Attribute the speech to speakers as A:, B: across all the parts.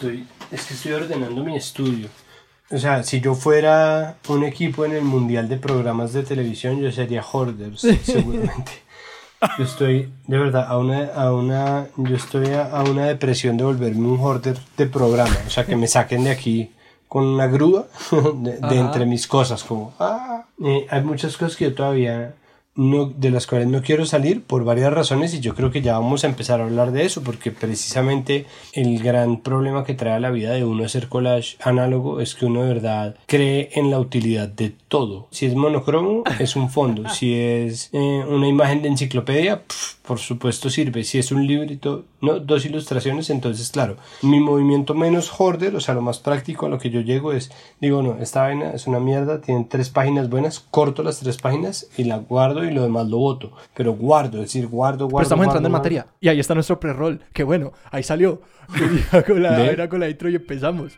A: Estoy, es que estoy ordenando mi estudio. O sea, si yo fuera un equipo en el mundial de programas de televisión, yo sería Hoarders, seguramente. Yo estoy, de verdad, a una, a una, yo estoy a, una depresión de volverme un hoarder de programa. O sea, que me saquen de aquí con una grúa de, entre mis cosas, como, ah, eh, hay muchas cosas que yo todavía no, de las cuales no quiero salir por varias razones y yo creo que ya vamos a empezar a hablar de eso porque precisamente el gran problema que trae a la vida de uno hacer collage análogo es que uno de verdad cree en la utilidad de todo. Si es monocromo es un fondo, si es eh, una imagen de enciclopedia, por supuesto sirve, si es un librito, no, dos ilustraciones, entonces claro, mi movimiento menos hoarder, o sea, lo más práctico a lo que yo llego es, digo, no, esta vaina es una mierda, tiene tres páginas buenas, corto las tres páginas y la guardo lo demás lo voto. Pero guardo, es decir, guardo, guardo. Pero
B: estamos entrando en materia. Y ahí está nuestro pre-roll. Que bueno, ahí salió. con la, era con la intro y empezamos.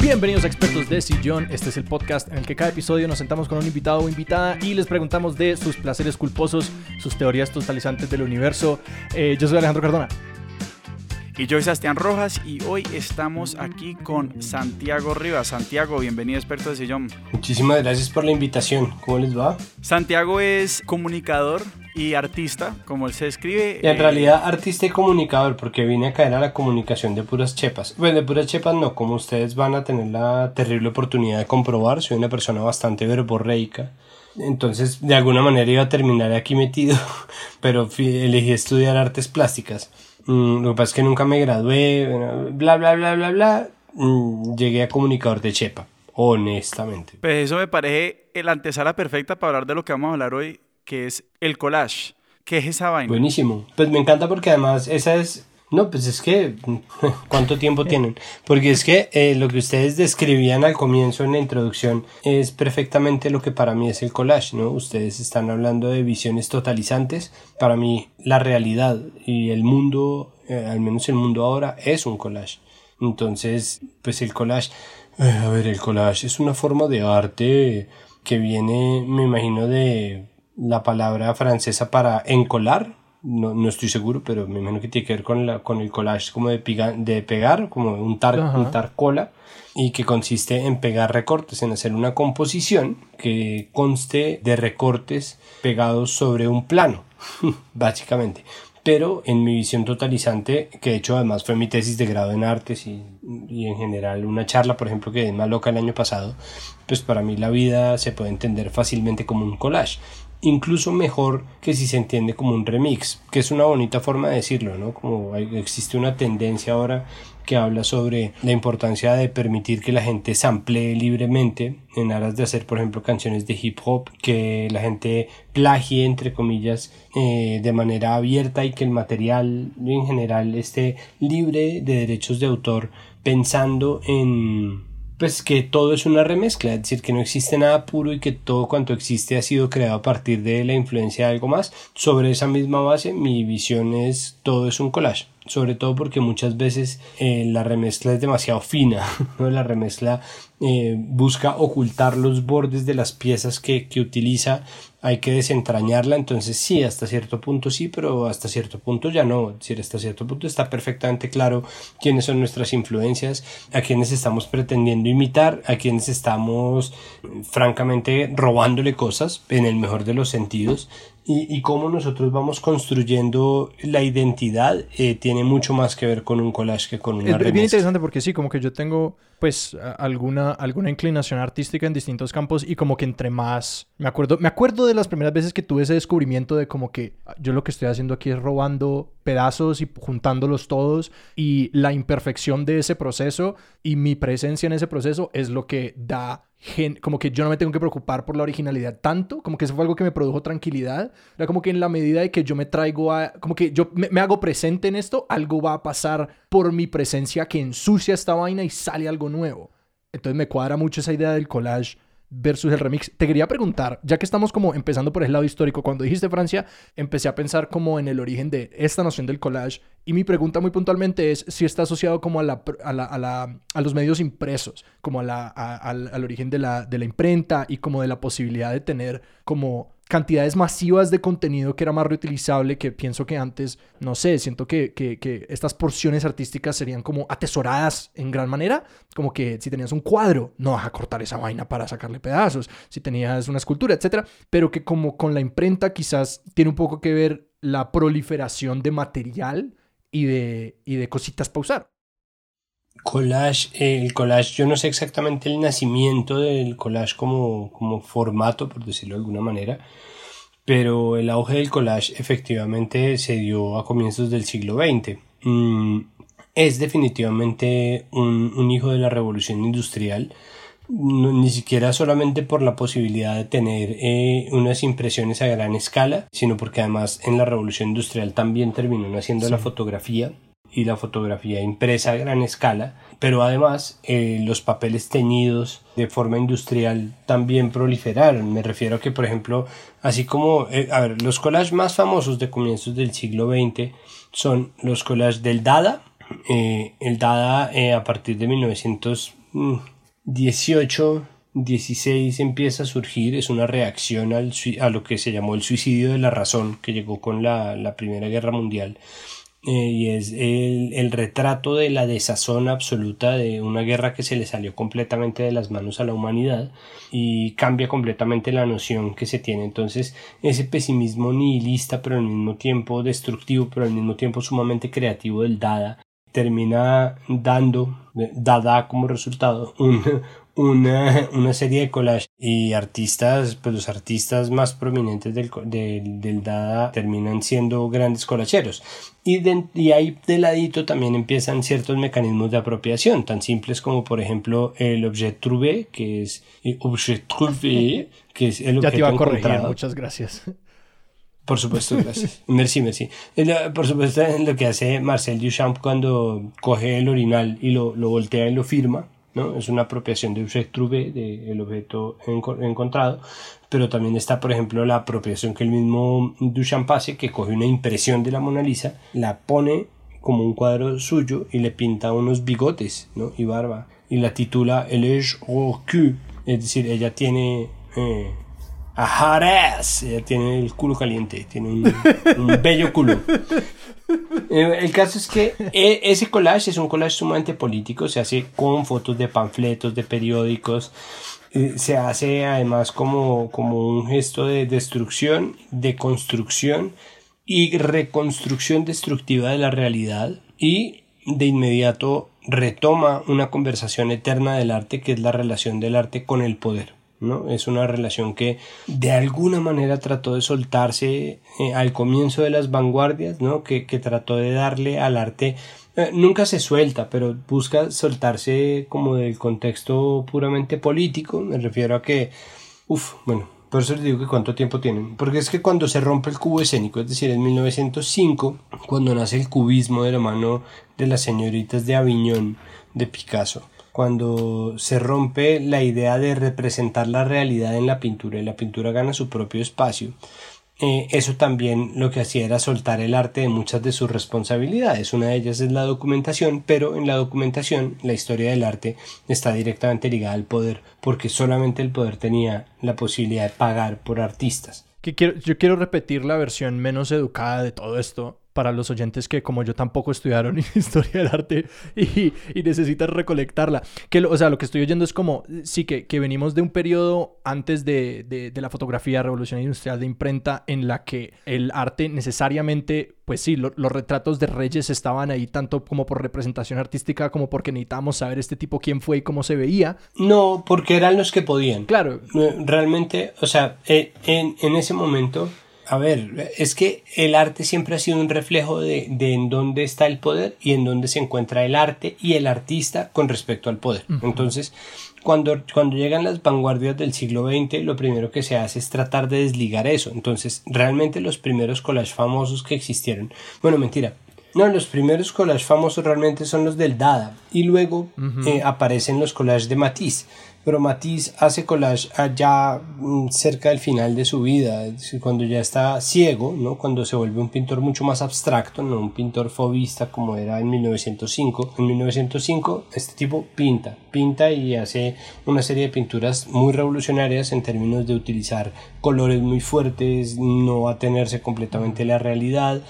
B: Bienvenidos a Expertos de Sillón. Este es el podcast en el que cada episodio nos sentamos con un invitado o invitada y les preguntamos de sus placeres culposos, sus teorías totalizantes del universo. Eh, yo soy Alejandro Cardona.
C: Y yo soy Sebastián Rojas y hoy estamos aquí con Santiago Rivas. Santiago, bienvenido experto de sillón.
A: Muchísimas gracias por la invitación. ¿Cómo les va?
C: Santiago es comunicador y artista, como él se escribe.
A: Y en realidad artista y comunicador, porque vine a caer a la comunicación de puras chepas. Bueno, de puras chepas no, como ustedes van a tener la terrible oportunidad de comprobar, soy una persona bastante verborreica. Entonces, de alguna manera iba a terminar aquí metido, pero elegí estudiar artes plásticas. Mm, lo que pasa es que nunca me gradué, bla, bla, bla, bla, bla. Mm, llegué a comunicador de Chepa, honestamente.
C: Pues eso me parece la antesala perfecta para hablar de lo que vamos a hablar hoy, que es el collage. ¿Qué es esa vaina?
A: Buenísimo. Pues me encanta porque además esa es no, pues es que, ¿cuánto tiempo tienen? Porque es que eh, lo que ustedes describían al comienzo en la introducción es perfectamente lo que para mí es el collage, ¿no? Ustedes están hablando de visiones totalizantes. Para mí, la realidad y el mundo, eh, al menos el mundo ahora, es un collage. Entonces, pues el collage, eh, a ver, el collage es una forma de arte que viene, me imagino, de la palabra francesa para encolar, no, no, estoy seguro, pero me imagino que tiene que ver con, la, con el collage como de, de pegar, como un tar cola, y que consiste en pegar recortes, en hacer una composición que conste de recortes pegados sobre un plano, básicamente. Pero en mi visión totalizante, que de hecho además fue mi tesis de grado en artes y, y en general una charla, por ejemplo, que es más loca el año pasado, pues para mí la vida se puede entender fácilmente como un collage incluso mejor que si se entiende como un remix, que es una bonita forma de decirlo, ¿no? Como existe una tendencia ahora que habla sobre la importancia de permitir que la gente samplee libremente en aras de hacer, por ejemplo, canciones de hip hop, que la gente plagie, entre comillas, eh, de manera abierta y que el material en general esté libre de derechos de autor pensando en pues que todo es una remezcla, es decir, que no existe nada puro y que todo cuanto existe ha sido creado a partir de la influencia de algo más. Sobre esa misma base, mi visión es todo es un collage sobre todo porque muchas veces eh, la remezcla es demasiado fina, la remezcla eh, busca ocultar los bordes de las piezas que, que, utiliza, hay que desentrañarla, entonces sí, hasta cierto punto sí, pero hasta cierto punto ya no, decir, hasta cierto punto está perfectamente claro quiénes son nuestras influencias, a quienes estamos pretendiendo imitar, a quienes estamos francamente robándole cosas, en el mejor de los sentidos, y, y cómo nosotros vamos construyendo la identidad eh, tiene mucho más que ver con un collage que con una
B: Es bien interesante porque sí, como que yo tengo pues alguna, alguna inclinación artística en distintos campos y como que entre más me acuerdo me acuerdo de las primeras veces que tuve ese descubrimiento de como que yo lo que estoy haciendo aquí es robando pedazos y juntándolos todos y la imperfección de ese proceso y mi presencia en ese proceso es lo que da como que yo no me tengo que preocupar por la originalidad tanto, como que eso fue algo que me produjo tranquilidad, era como que en la medida de que yo me traigo a, como que yo me, hago presente en esto, algo va a pasar por mi presencia que ensucia esta vaina y sale algo nuevo. Entonces me cuadra mucho esa idea del collage versus el remix. Te quería preguntar, ya que estamos como empezando por el lado histórico, cuando dijiste Francia, empecé a pensar como en el origen de esta noción del collage y mi pregunta muy puntualmente es si está asociado como a, la, a, la, a, la, a los medios impresos, como a la, al origen de la, de la imprenta y como de la posibilidad de tener como cantidades masivas de contenido que era más reutilizable, que pienso que antes, no sé, siento que, que, estas porciones artísticas serían como atesoradas en gran manera, como que si tenías un cuadro, no vas a cortar esa vaina para sacarle pedazos, si tenías una escultura, etcétera, pero que como con la imprenta quizás tiene un poco que ver la proliferación de material y de, y de cositas para usar.
A: Collage, el collage, yo no sé exactamente el nacimiento del collage como, como formato, por decirlo de alguna manera, pero el auge del collage efectivamente se dio a comienzos del siglo XX. Mm, es definitivamente un, hijo de la revolución industrial, ni siquiera solamente por la posibilidad de tener eh, unas impresiones a gran escala, sino porque además en la revolución industrial también terminó naciendo la fotografía y la fotografía impresa a gran escala, pero además eh, los papeles teñidos de forma industrial también proliferaron. Me refiero a que, por ejemplo, así como, eh, a ver, los collages más famosos de comienzos del siglo XX son los collages del Dada. Eh, el Dada a partir de 1918 16 empieza a surgir, es una reacción al, a lo que se llamó el suicidio de la razón que llegó con la, la Primera Guerra Mundial eh, y es el, retrato de la desazón absoluta de una guerra que se le salió completamente de las manos a la humanidad y cambia completamente la noción que se tiene. Entonces, ese pesimismo nihilista, pero al mismo tiempo destructivo, pero al mismo tiempo sumamente creativo del Dada, termina dando, Dada como resultado, un, una, una serie de collage y artistas, pues los artistas más prominentes del, del, Dada terminan siendo grandes collacheros. Y, y ahí de ladito también empiezan ciertos mecanismos de apropiación, tan simples como por ejemplo el objet trouvé, que es objet trouvé, que es el objeto
B: Ya te iba a corregir, muchas gracias.
A: Por supuesto, gracias. merci, merci. Por supuesto, lo que hace Marcel Duchamp cuando coge el orinal y lo, lo voltea y lo firma es una apropiación de objet trouvé, del objeto encontrado, pero también está, por ejemplo, la apropiación que el mismo Duchamp hace, que coge una impresión de la Mona Lisa, la pone como un cuadro suyo y le pinta unos bigotes, ¿no? Y barba, y la titula El au cul, es decir, ella tiene... Eh, a ella tiene el culo caliente, tiene un, un bello culo. Eh, el caso es que e, ese collage es un collage sumamente político, se hace con fotos de panfletos, de periódicos, eh, se hace además como, como un gesto de destrucción, de construcción y reconstrucción destructiva de la realidad y de inmediato retoma una conversación eterna del arte que es la relación del arte con el poder. ¿No? Es una relación que de alguna manera trató de soltarse eh, al comienzo de las vanguardias, ¿no? Que, trató de darle al arte eh, nunca se suelta, pero busca soltarse como del contexto puramente político. Me refiero a que, uff, bueno, por eso les digo que cuánto tiempo tienen. Porque es que cuando se rompe el cubo escénico, es decir, en 1905, cuando nace el cubismo de la mano de las señoritas de Aviñón de Picasso, cuando se rompe la idea de representar la realidad en la pintura y la pintura gana su propio espacio, eh, eso también lo que hacía era soltar el arte de muchas de sus responsabilidades. Una de ellas es la documentación, pero en la documentación la historia del arte está directamente ligada al poder, porque solamente el poder tenía la posibilidad de pagar por artistas.
B: Yo quiero repetir la versión menos educada de todo esto, para los oyentes que como yo tampoco estudiaron historia del arte y, y necesitan recolectarla. Que, o sea, lo que estoy oyendo es como, sí, que, que venimos de un periodo antes de, de, la fotografía, revolución industrial de imprenta, en la que el arte necesariamente, pues sí, los retratos de reyes estaban ahí tanto como por representación artística como porque necesitábamos saber este tipo quién fue y cómo se veía.
A: No, porque eran los que podían.
B: Claro.
A: Realmente, o sea, eh, en, en ese momento a ver, es que el arte siempre ha sido un reflejo de, de, en dónde está el poder y en dónde se encuentra el arte y el artista con respecto al poder. Entonces, cuando, cuando llegan las vanguardias del siglo XX, lo primero que se hace es tratar de desligar eso. Entonces, realmente los primeros collages famosos que existieron, bueno, mentira, No, los primeros collages famosos realmente son los del Dada y luego eh, aparecen los collages de Matisse pero Matisse hace collage allá mm, cerca del final de su vida, cuando ya está ciego, ¿no? cuando se vuelve un pintor mucho más abstracto, no un pintor fobista como era en 1905. En 1905 este tipo pinta, pinta y hace una serie de pinturas muy revolucionarias en términos de utilizar colores muy fuertes, no atenerse completamente a la realidad,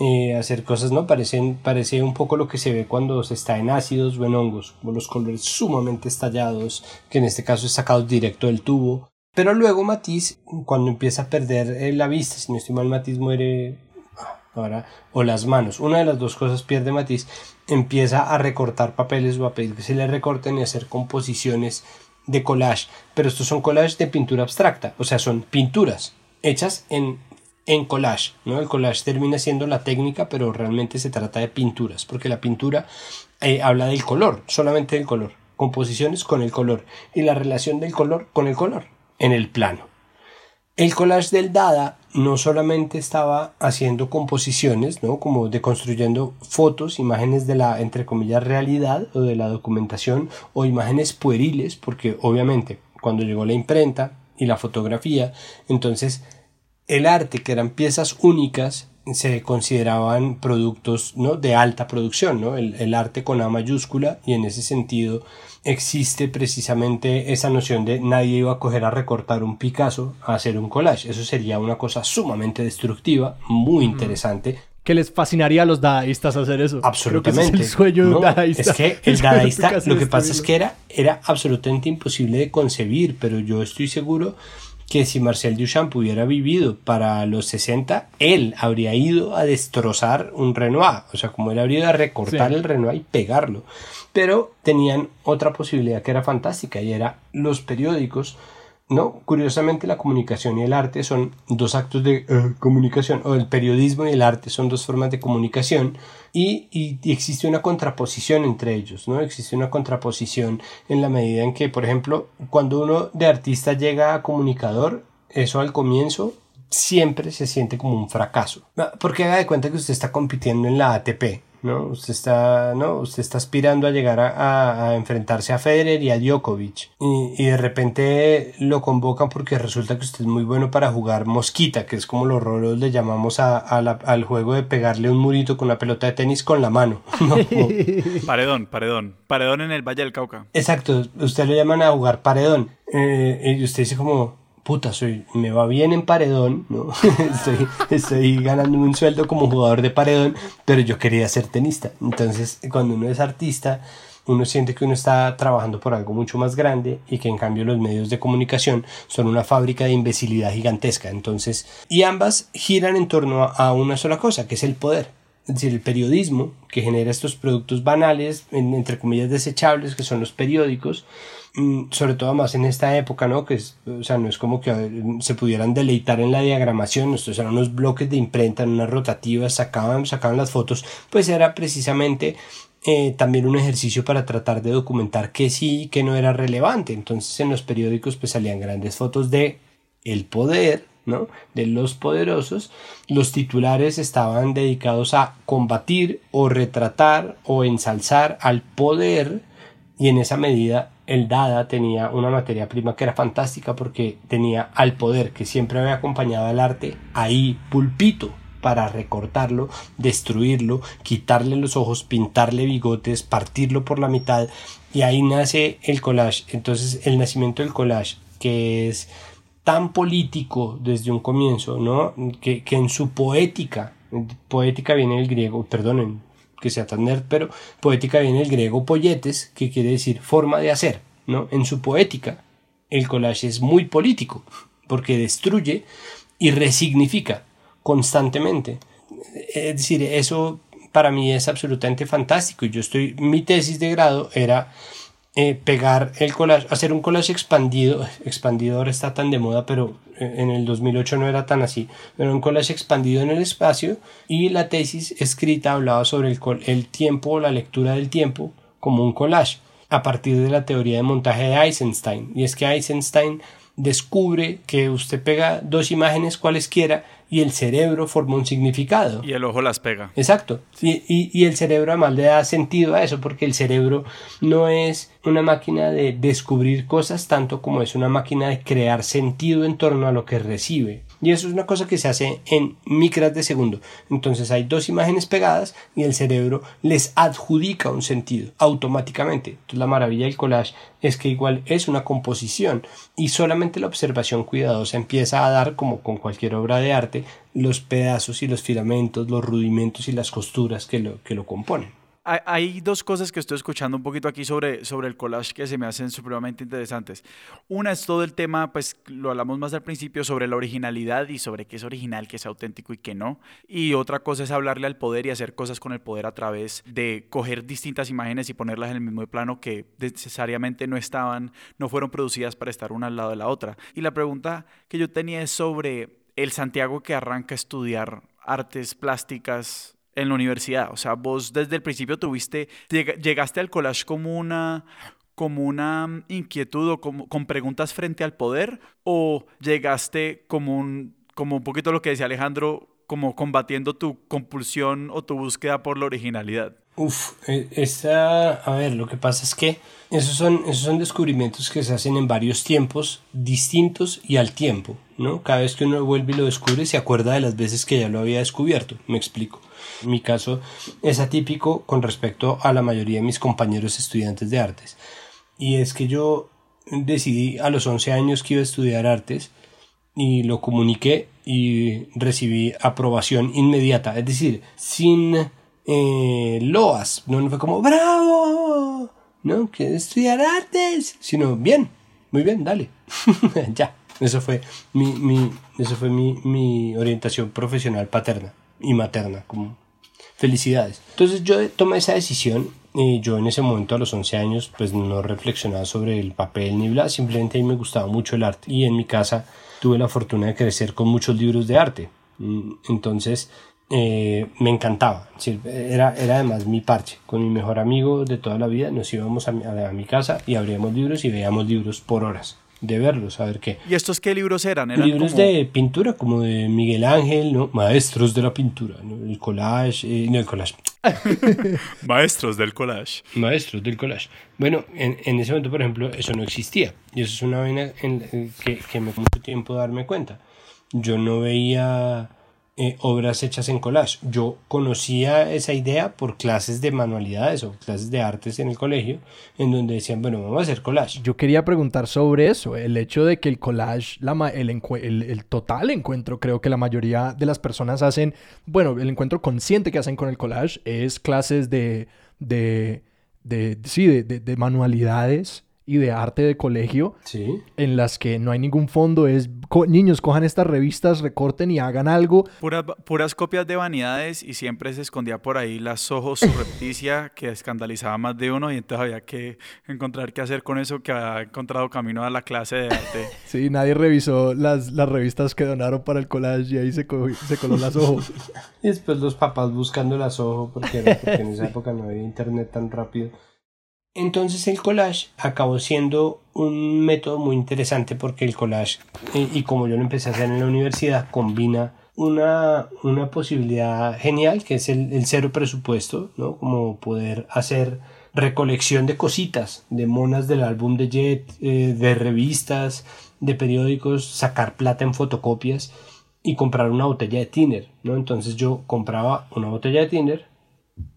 A: eh, hacer cosas, ¿no? Parecen, parece un poco lo que se ve cuando se está en ácidos o en hongos, como los colores sumamente estallados, que en este caso es sacado directo del tubo. Pero luego Matisse, cuando empieza a perder eh, la vista, si no estoy mal, Matisse muere ah, ahora, o las manos, una de las dos cosas pierde Matisse, empieza a recortar papeles o a pedir que se le recorten y hacer composiciones de collage, pero estos son collages de pintura abstracta, o sea, son pinturas hechas en en collage, ¿no? El collage termina siendo la técnica, pero realmente se trata de pinturas, porque la pintura eh, habla del color, solamente del color, composiciones con el color y la relación del color con el color en el plano. El collage del Dada no solamente estaba haciendo composiciones, ¿no? Como deconstruyendo fotos, imágenes de la, entre comillas, realidad o de la documentación o imágenes pueriles, porque obviamente cuando llegó la imprenta y la fotografía, entonces el arte, que eran piezas únicas, se consideraban productos ¿no? de alta producción, ¿no? El, arte con A mayúscula y en ese sentido existe precisamente esa noción de nadie iba a coger a recortar un Picasso a hacer un collage. Eso sería una cosa sumamente destructiva, muy interesante.
B: Que les fascinaría a los dadaístas hacer eso.
A: Absolutamente.
B: es el sueño dadaísta.
A: Es que el dadaísta, lo que pasa es que era, era absolutamente imposible de concebir, pero yo estoy seguro que si Marcel Duchamp hubiera vivido para los 60, él habría ido a destrozar un Renoir, o sea, como él habría ido a recortar el Renoir y pegarlo. Pero tenían otra posibilidad que era fantástica y era los periódicos ¿no? Curiosamente la comunicación y el arte son dos actos de eh, comunicación, o el periodismo y el arte son dos formas de comunicación y, y, existe una contraposición entre ellos, ¿no? Existe una contraposición en la medida en que, por ejemplo, cuando uno de artista llega a comunicador, eso al comienzo siempre se siente como un fracaso. Porque haga de cuenta que usted está compitiendo en la ATP, ¿no? Usted está, ¿no? Usted está aspirando a llegar a, enfrentarse a Federer y a Djokovic y, y, de repente lo convocan porque resulta que usted es muy bueno para jugar mosquita, que es como los rolos le llamamos a, al juego de pegarle un murito con una pelota de tenis con la mano.
C: paredón, paredón, paredón en el Valle del Cauca.
A: Exacto, usted lo llaman a jugar paredón eh, y usted dice como puta, soy, me va bien en paredón, ¿no? estoy, ganando un sueldo como jugador de paredón, pero yo quería ser tenista. Entonces, cuando uno es artista, uno siente que uno está trabajando por algo mucho más grande y que en cambio los medios de comunicación son una fábrica de imbecilidad gigantesca. Entonces, y ambas giran en torno a una sola cosa, que es el poder. Es decir, el periodismo, que genera estos productos banales, entre comillas desechables, que son los periódicos, Mm, sobre todo más en esta época, ¿no? Que es, o sea, no es como que se pudieran deleitar en la diagramación, estos eran unos bloques de imprenta en unas rotativas, sacaban, sacaban las fotos, pues era precisamente eh, también un ejercicio para tratar de documentar que sí y que no era relevante. Entonces en los periódicos pues salían grandes fotos de el poder, ¿no? de los poderosos, los titulares estaban dedicados a combatir o retratar o ensalzar al poder y en esa medida el Dada tenía una materia prima que era fantástica porque tenía al poder que siempre había acompañado al arte ahí pulpito para recortarlo, destruirlo, quitarle los ojos, pintarle bigotes, partirlo por la mitad y ahí nace el collage. Entonces el nacimiento del collage que es tan político desde un comienzo, ¿no? Que, que en su poética, poética viene del griego, perdonen, que sea tan nerd, pero poética viene del griego poietes, que quiere decir forma de hacer, ¿no? En su poética, el collage es muy político, porque destruye y resignifica constantemente. Es decir, eso para mí es absolutamente fantástico. Yo estoy, mi tesis de grado era eh, pegar el collage, hacer un collage expandido, expandido ahora está tan de moda, pero eh, en el 2008 no era tan así, pero un collage expandido en el espacio y la tesis escrita hablaba sobre el, el tiempo o la lectura del tiempo como un collage a partir de la teoría de montaje de Eisenstein. Y es que Eisenstein descubre que usted pega dos imágenes cualesquiera y el cerebro forma un significado.
C: Y el ojo las pega.
A: Exacto. Y, y, y, el cerebro además le da sentido a eso, porque el cerebro no es una máquina de descubrir cosas tanto como es una máquina de crear sentido en torno a lo que recibe. Y eso es una cosa que se hace en micras de segundo. Entonces hay dos imágenes pegadas y el cerebro les adjudica un sentido automáticamente. Entonces la maravilla del collage es que igual es una composición y solamente la observación cuidadosa empieza a dar, como con cualquier obra de arte, los pedazos y los filamentos, los rudimentos y las costuras que lo, que lo componen
C: hay dos cosas que estoy escuchando un poquito aquí sobre, sobre el collage que se me hacen supremamente interesantes. Una es todo el tema, pues lo hablamos más al principio, sobre la originalidad y sobre qué es original, qué es auténtico y qué no. Y otra cosa es hablarle al poder y hacer cosas con el poder a través de coger distintas imágenes y ponerlas en el mismo plano que necesariamente no estaban, no fueron producidas para estar una al lado de la otra. Y la pregunta que yo tenía es sobre el Santiago que arranca a estudiar artes plásticas en la universidad? O sea, vos desde el principio tuviste, llegaste al collage como una, como una inquietud o como, con preguntas frente al poder o llegaste como un, como un poquito lo que decía Alejandro, como combatiendo tu compulsión o tu búsqueda por la originalidad?
A: Uf, e, esa, a ver, lo que pasa es que esos son, esos son descubrimientos que se hacen en varios tiempos distintos y al tiempo, ¿no? Cada vez que uno vuelve y lo descubre se acuerda de las veces que ya lo había descubierto, me explico. Mi caso es atípico con respecto a la mayoría de mis compañeros estudiantes de artes. Y es que yo decidí a los 11 años que iba a estudiar artes y lo comuniqué y recibí aprobación inmediata. Es decir, sin eh, loas. No fue como, bravo, no, que estudiar artes, sino bien, muy bien, dale. ya. Eso fue mi, mi, eso fue mi, mi orientación profesional paterna y materna, como felicidades. Entonces yo tomé esa decisión y yo en ese momento a los 11 años pues no reflexionaba sobre el papel ni bla, simplemente a mí me gustaba mucho el arte y en mi casa tuve la fortuna de crecer con muchos libros de arte. Mm, entonces eh, me encantaba, era, era además mi parche. Con mi mejor amigo de toda la vida nos íbamos a a mi casa y abríamos libros y veíamos libros por horas de verlos, a ver qué.
C: ¿Y estos qué libros eran?
A: libros de pintura, como de Miguel Ángel, ¿no? Maestros de la pintura, ¿no? El collage, eh, no el collage.
C: Maestros del collage.
A: Maestros del collage. Bueno, en, en, ese momento, por ejemplo, eso no existía. Y eso es una vaina en, que, que me mucho tiempo darme cuenta. Yo no veía eh, obras hechas en collage. Yo conocía esa idea por clases de manualidades o clases de artes en el colegio, en donde decían, bueno, vamos a hacer collage.
B: Yo quería preguntar sobre eso, el hecho de que el collage, la el, el, total encuentro, creo que la mayoría de las personas hacen, bueno, el encuentro consciente que hacen con el collage es clases de, de, de, sí, de, de manualidades y de arte de colegio en las que no hay ningún fondo, es niños cojan estas revistas, recorten y hagan algo.
C: puras copias de vanidades y siempre se escondía por ahí las ojos surrepticia que escandalizaba más de uno y entonces había que encontrar qué hacer con eso que ha encontrado camino a la clase de arte.
B: sí, nadie revisó las, las revistas que donaron para el collage y ahí se, se coló las ojos.
A: y después los papás buscando las ojos porque, porque en esa época no había internet tan rápido. Entonces el collage acabó siendo un método muy interesante porque el collage, y, como yo lo empecé a hacer en la universidad, combina una, una posibilidad genial que es el, cero presupuesto, ¿no? Como poder hacer recolección de cositas, de monas del álbum de Jet, eh, de revistas, de periódicos, sacar plata en fotocopias y comprar una botella de tiner, ¿no? Entonces yo compraba una botella de tiner,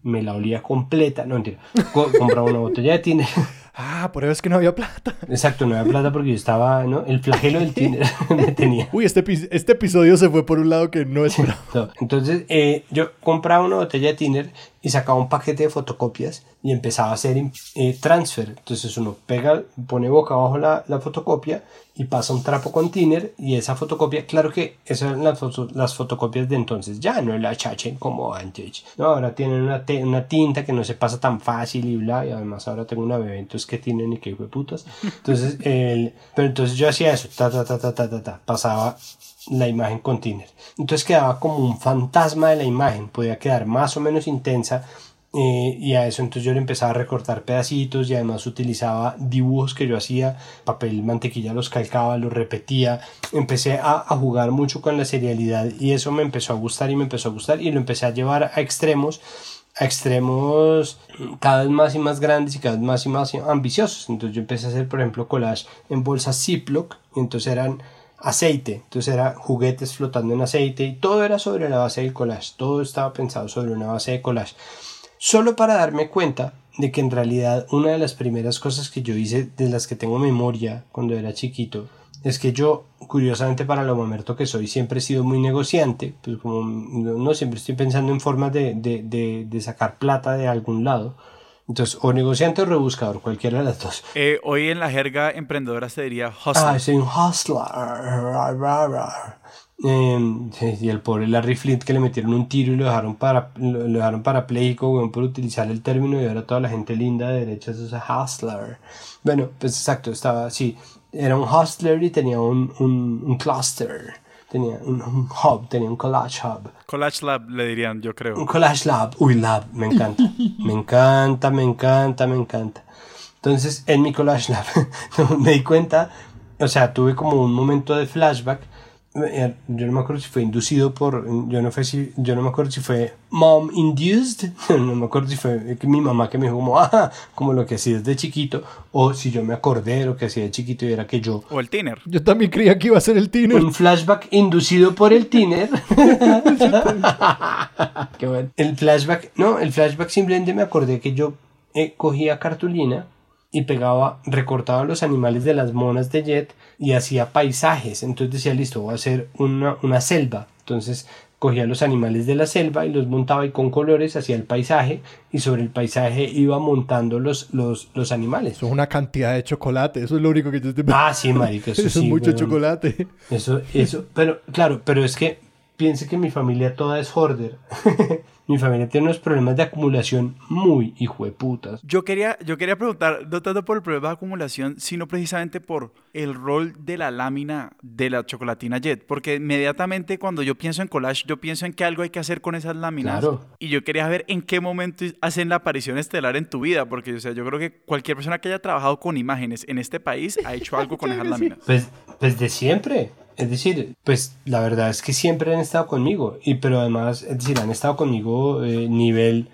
A: me la olía completa. No, mentira. compraba una botella de tiner.
B: Ah, por eso es que no había plata.
A: Exacto, no había plata porque yo estaba, ¿no? El flagelo del tiner me tenía.
B: Uy, este, este episodio se fue por un lado que no esperaba.
A: Entonces, eh, yo compraba una botella de tiner y sacaba un paquete de fotocopias y empezaba a hacer eh, transfer. Entonces uno pega, pone boca abajo la, la, fotocopia y pasa un trapo con tiner y esa fotocopia, claro que esas eran las, las fotocopias de entonces, ya no la chachen como antes. No, ahora tienen una, una, tinta que no se pasa tan fácil y bla, y además ahora tengo una bebé, entonces que tienen y que putas. Entonces, el, pero entonces yo hacía eso, ta, ta, ta, ta, ta, ta, ta, pasaba la imagen con. Entonces quedaba como un fantasma de la imagen, podía quedar más o menos intensa eh, y a eso entonces yo le empezaba a recortar pedacitos y además utilizaba dibujos que yo hacía, papel mantequilla los calcaba, los repetía, empecé a, a, jugar mucho con la serialidad y eso me empezó a gustar y me empezó a gustar y lo empecé a llevar a extremos a extremos cada vez más y más grandes y cada vez más y más ambiciosos. Entonces yo empecé a hacer, por ejemplo, collage en bolsas Ziploc, y entonces eran aceite, entonces eran juguetes flotando en aceite y todo era sobre la base del collage, todo estaba pensado sobre una base de collage. Solo para darme cuenta de que en realidad una de las primeras cosas que yo hice, de las que tengo memoria cuando era chiquito, es que yo, curiosamente para lo mamerto que soy, siempre he sido muy negociante, pues como no siempre estoy pensando en formas de, de, de, sacar plata de algún lado. Entonces, o negociante o rebuscador, cualquiera de las dos.
C: Eh, hoy en la jerga emprendedora se diría
A: hustler. Ah, soy un hustler. Eh, y el pobre Larry Flint que le metieron un tiro y lo dejaron, para, lo, dejaron parapléjico por utilizar el término y ahora toda la gente linda de derecha es hustler. Bueno, pues exacto, estaba así era un hustler y tenía un, un, un cluster, tenía un, un, hub, tenía un collage hub.
C: Collage lab le dirían, yo creo.
A: Un collage lab, uy, lab, me encanta, me encanta, me encanta, me encanta. Entonces, en mi collage lab me di cuenta, o sea, tuve como un momento de flashback yo no me acuerdo si fue inducido por yo no fue si yo no me acuerdo si fue mom induced no me acuerdo si fue mi mamá que me dijo como ah como lo que hacía desde chiquito o si yo me acordé de lo que hacía de chiquito y era que yo
C: o el tiner.
B: Yo también creía que iba a ser el tiner.
A: Un flashback inducido por el tiner. Qué bueno. el flashback no el flashback simplemente me acordé que yo eh, cogía cartulina y pegaba, recortaba los animales de las monas de Jet y hacía paisajes. Entonces decía, listo, voy a hacer una, una selva. Entonces cogía los animales de la selva y los montaba y con colores hacía el paisaje y sobre el paisaje iba montando los, los, los animales.
B: Eso es una cantidad de chocolate, eso es lo único que yo estoy
A: Ah, sí, marica, eso,
B: eso
A: es
B: mucho chocolate.
A: Eso, eso, pero claro, pero es que piense que mi familia toda es hoarder. mi familia tiene unos problemas de acumulación muy hijueputas.
C: Yo quería, yo quería preguntar, no tanto por el problema de acumulación, sino precisamente por el rol de la lámina de la chocolatina Jet. Porque inmediatamente cuando yo pienso en collage, yo pienso en que algo hay que hacer con esas láminas.
A: Claro.
C: Y yo quería ver en qué momento hacen la aparición estelar en tu vida. Porque, o sea, yo creo que cualquier persona que haya trabajado con imágenes en este país ha hecho algo con esas láminas.
A: Pues, pues de siempre. Es decir, pues la verdad es que siempre han estado conmigo, y pero además, es decir, han estado conmigo eh, nivel,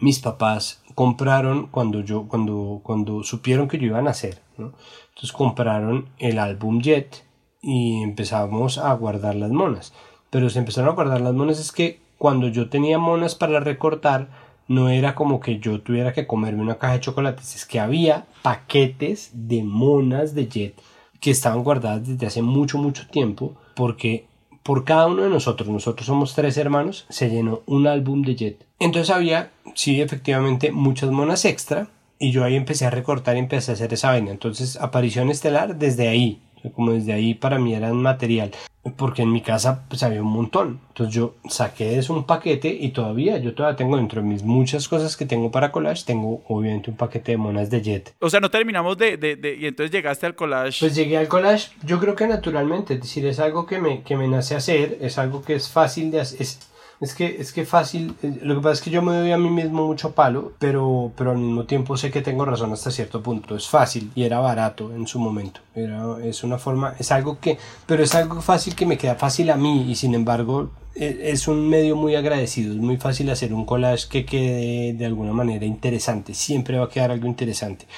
A: mis papás compraron cuando yo, cuando, cuando supieron que yo iba a nacer. Entonces compraron el álbum Jet y empezamos a guardar las monas. Pero se empezaron a guardar las monas es que cuando yo tenía monas para recortar, no era como que yo tuviera que comerme una caja de chocolates, es que había paquetes de monas de Jet que estaban guardadas desde hace mucho, mucho tiempo, porque por cada uno de nosotros, nosotros somos tres hermanos, se llenó un álbum de Jet. Entonces había, sí, efectivamente, muchas monas extra, y yo ahí empecé a recortar y empecé a hacer esa vaina. Entonces, aparición estelar desde ahí, como desde ahí para mí era un material porque en mi casa pues había un montón. Entonces yo saqué eso un paquete y todavía, yo todavía tengo dentro de mis muchas cosas que tengo para collage, tengo obviamente un paquete de monas de Jet.
C: O sea, no terminamos de, de, de, y entonces llegaste al collage.
A: Pues llegué al collage, yo creo que naturalmente, es decir, es algo que me, que me nace hacer, es algo que es fácil de hacer, es que, es que fácil, eh, lo que pasa es que yo me doy a mí mismo mucho palo, pero, pero al mismo tiempo sé que tengo razón hasta cierto punto. Es fácil y era barato en su momento. Era, es una forma, es algo que, pero es algo fácil que me queda fácil a mí y sin embargo e, es un medio muy agradecido. Es muy fácil hacer un collage que quede de alguna manera interesante. Siempre va a quedar algo interesante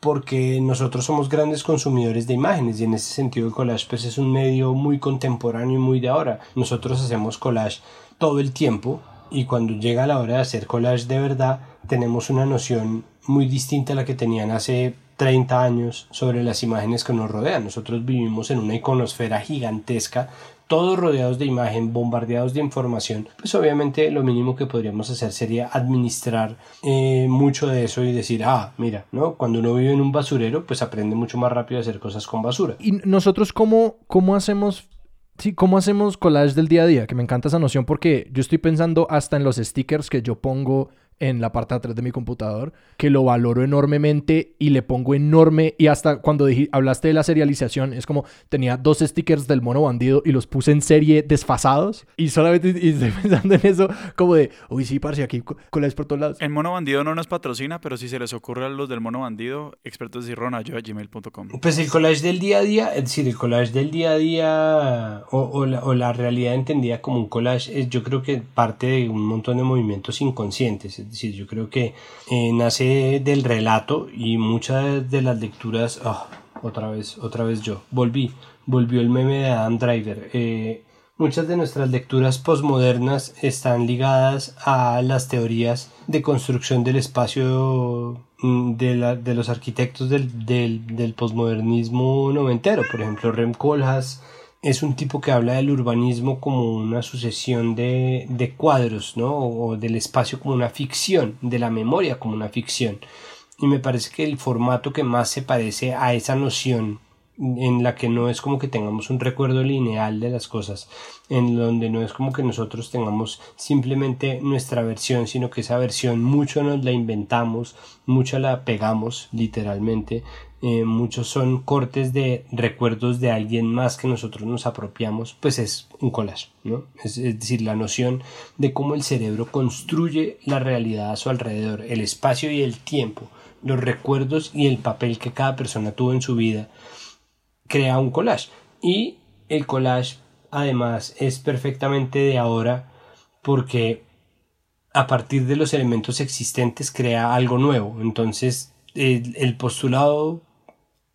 A: porque nosotros somos grandes consumidores de imágenes y en ese sentido el collage pues es un medio muy contemporáneo y muy de ahora. Nosotros hacemos collage todo el tiempo y cuando llega la hora de hacer collage de verdad tenemos una noción muy distinta a la que tenían hace 30 años sobre las imágenes que nos rodean. Nosotros vivimos en una iconosfera gigantesca, todos rodeados de imagen, bombardeados de información. Pues obviamente lo mínimo que podríamos hacer sería administrar eh, mucho de eso y decir, ah, mira, ¿no? Cuando uno vive en un basurero, pues aprende mucho más rápido a hacer cosas con basura.
B: ¿Y nosotros cómo, cómo hacemos Sí, ¿cómo hacemos collage del día a día? Que me encanta esa noción porque yo estoy pensando hasta en los stickers que yo pongo en la parte de atrás de mi computador, que lo valoro enormemente y le pongo enorme. Y hasta cuando hablaste de la serialización, es como tenía dos stickers del mono bandido y los puse en serie desfasados. Y solamente estoy pensando en eso, como de, uy, sí, parce, aquí colas por todos lados.
C: El mono bandido no nos patrocina, pero si se les ocurre a los del mono bandido, expertos de gmail.com.
A: Pues el collage del día a día, es decir, el collage del día a día o, la, o la, realidad entendida como un collage, es, yo creo que parte de un montón de movimientos inconscientes. Es decir, yo creo que eh, nace del relato y muchas de las lecturas. Ah, otra vez, otra vez yo. Volví, volvió el meme de Adam Driver. Eh, muchas de nuestras lecturas postmodernas están ligadas a las teorías de construcción del espacio mm, de, la, de los arquitectos del, del, del postmodernismo noventero. Por ejemplo, Rem Koolhaas es un tipo que habla del urbanismo como una sucesión de, de cuadros, ¿no? O, del espacio como una ficción, de la memoria como una ficción. Y me parece que el formato que más se parece a esa noción en la que no es como que tengamos un recuerdo lineal de las cosas, en donde no es como que nosotros tengamos simplemente nuestra versión, sino que esa versión mucho nos la inventamos, mucho la pegamos literalmente, eh, muchos son cortes de recuerdos de alguien más que nosotros nos apropiamos, pues es un collage, ¿no? Es, decir, la noción de cómo el cerebro construye la realidad a su alrededor, el espacio y el tiempo, los recuerdos y el papel que cada persona tuvo en su vida, crea un collage. Y el collage, además, es perfectamente de ahora porque a partir de los elementos existentes crea algo nuevo. Entonces, el postulado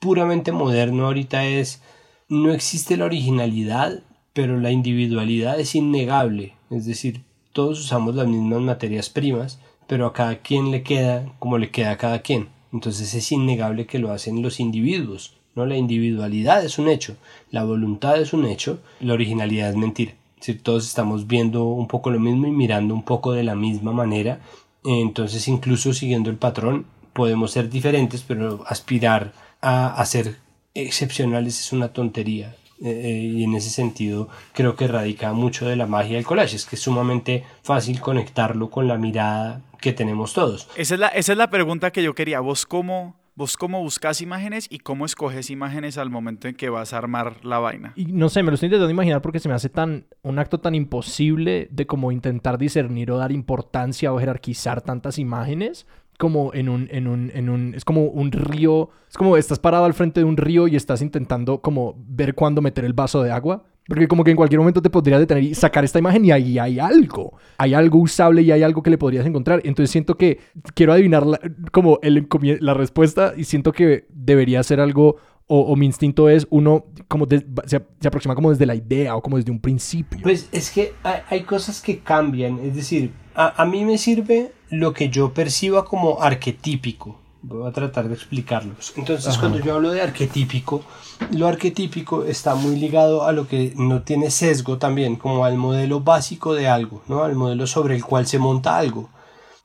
A: puramente moderno ahorita es no existe la originalidad, pero la individualidad es innegable. Es decir, todos usamos las mismas materias primas, pero a cada quien le queda como le queda a cada quien. Entonces es innegable que lo hacen los individuos. ¿no? La individualidad es un hecho, la voluntad es un hecho, la originalidad es mentira. Si todos estamos viendo un poco lo mismo y mirando un poco de la misma manera, entonces incluso siguiendo el patrón podemos ser diferentes, pero aspirar a, ser excepcionales es una tontería. Eh, eh, y en ese sentido creo que radica mucho de la magia del collage, es que es sumamente fácil conectarlo con la mirada que tenemos todos.
C: Esa es la, esa es la pregunta que yo quería. ¿Vos cómo, ¿Vos cómo buscas imágenes y cómo escoges imágenes al momento en que vas a armar la vaina?
B: Y no sé, me lo estoy intentando imaginar porque se me hace tan un acto tan imposible de como intentar discernir o dar importancia o jerarquizar tantas imágenes como en un, en un, en un, es como un río, es como estás parado al frente de un río y estás intentando como ver cuándo meter el vaso de agua. Porque como que en cualquier momento te podrías detener y sacar esta imagen y ahí hay algo. Hay algo usable y hay algo que le podrías encontrar. Entonces siento que quiero adivinar como el, la respuesta y siento que debería ser algo o, mi instinto es uno como se, aproxima como desde la idea o como desde un principio.
A: Pues es que hay, cosas que cambian. Es decir, a, a mí me sirve lo que yo perciba como arquetípico. Voy a tratar de explicarlos. Entonces, cuando yo hablo de arquetípico, lo arquetípico está muy ligado a lo que no tiene sesgo también, como al modelo básico de algo, ¿no? Al modelo sobre el cual se monta algo.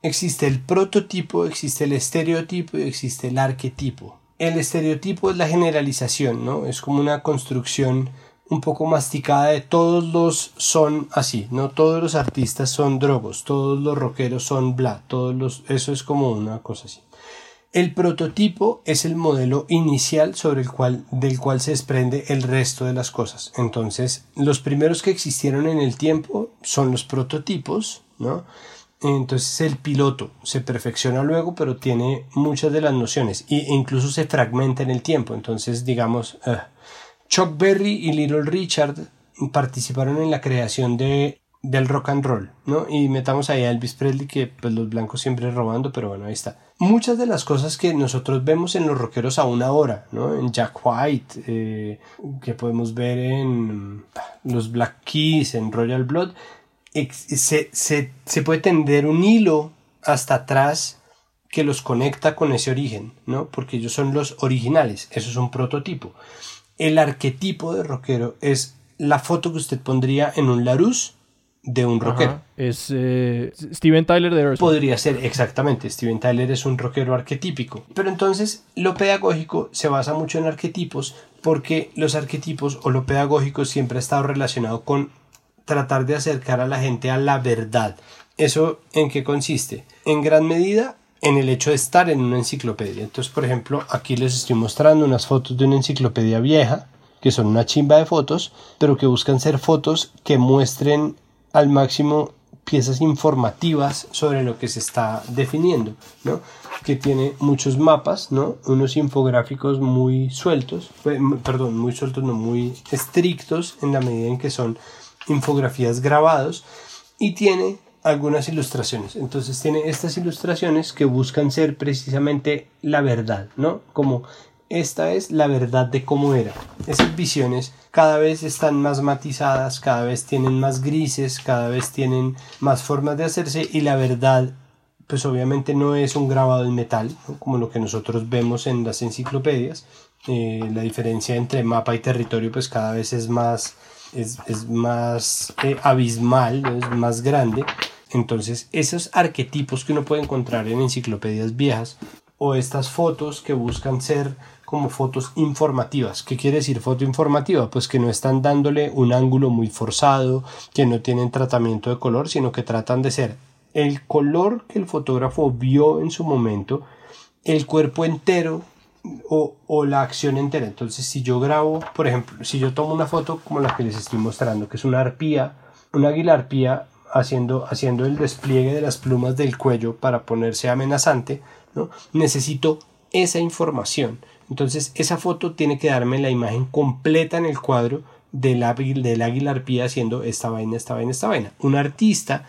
A: Existe el prototipo, existe el estereotipo y existe el arquetipo. El estereotipo es la generalización, ¿no? Es como una construcción un poco masticada de todos los son así, no todos los artistas son drogos, todos los rockeros son bla, todos los eso es como una cosa así. El prototipo es el modelo inicial sobre el cual del cual se desprende el resto de las cosas. Entonces, los primeros que existieron en el tiempo son los prototipos, ¿no? Entonces el piloto se perfecciona luego, pero tiene muchas de las nociones e incluso se fragmenta en el tiempo. Entonces, digamos, uh, Chuck Berry y Little Richard participaron en la creación de, del rock and roll, ¿no? Y metamos ahí a Elvis Presley, que pues los blancos siempre robando, pero bueno, ahí está. Muchas de las cosas que nosotros vemos en los rockeros aún ahora, ¿no? En Jack White, eh, que podemos ver en los Black Keys, en Royal Blood, se, se, se puede tender un hilo hasta atrás que los conecta con ese origen, ¿no? Porque ellos son los originales, eso es un prototipo el arquetipo de rockero es la foto que usted pondría en un Larousse de un rockero.
B: Es eh, Steven Tyler de
A: Podría ser, exactamente. Steven Tyler es un rockero arquetípico. Pero entonces lo pedagógico se basa mucho en arquetipos porque los arquetipos o lo pedagógico siempre ha estado relacionado con tratar de acercar a la gente a la verdad. ¿Eso en qué consiste? En gran medida en el hecho de estar en una enciclopedia. Entonces, por ejemplo, aquí les estoy mostrando unas fotos de una enciclopedia vieja, que son una chimba de fotos, pero que buscan ser fotos que muestren al máximo piezas informativas sobre lo que se está definiendo, ¿no? que tiene muchos mapas, ¿no? unos infográficos muy sueltos, perdón, muy sueltos, no muy estrictos en la medida en que son infografías grabados y tiene algunas ilustraciones. Entonces tiene estas ilustraciones que buscan ser precisamente la verdad, ¿no? Como esta es la verdad de cómo era. Esas visiones cada vez están más matizadas, cada vez tienen más grises, cada vez tienen más formas de hacerse y la verdad pues obviamente no es un grabado en metal, como lo que nosotros vemos en las enciclopedias. Eh, la diferencia entre mapa y territorio pues cada vez es más, es, más eh, abismal, es más grande. Entonces esos arquetipos que uno puede encontrar en enciclopedias viejas o estas fotos que buscan ser como fotos informativas. ¿Qué quiere decir foto informativa? Pues que no están dándole un ángulo muy forzado, que no tienen tratamiento de color, sino que tratan de ser el color que el fotógrafo vio en su momento, el cuerpo entero o, o, la acción entera. Entonces, si yo grabo, por ejemplo, si yo tomo una foto como la que les estoy mostrando, que es una arpía, una águila arpía haciendo, haciendo el despliegue de las plumas del cuello para ponerse amenazante, ¿no? necesito esa información. Entonces esa foto tiene que darme la imagen completa en el cuadro del, águila, del águila arpía haciendo esta vaina, esta vaina, esta vaina. Un artista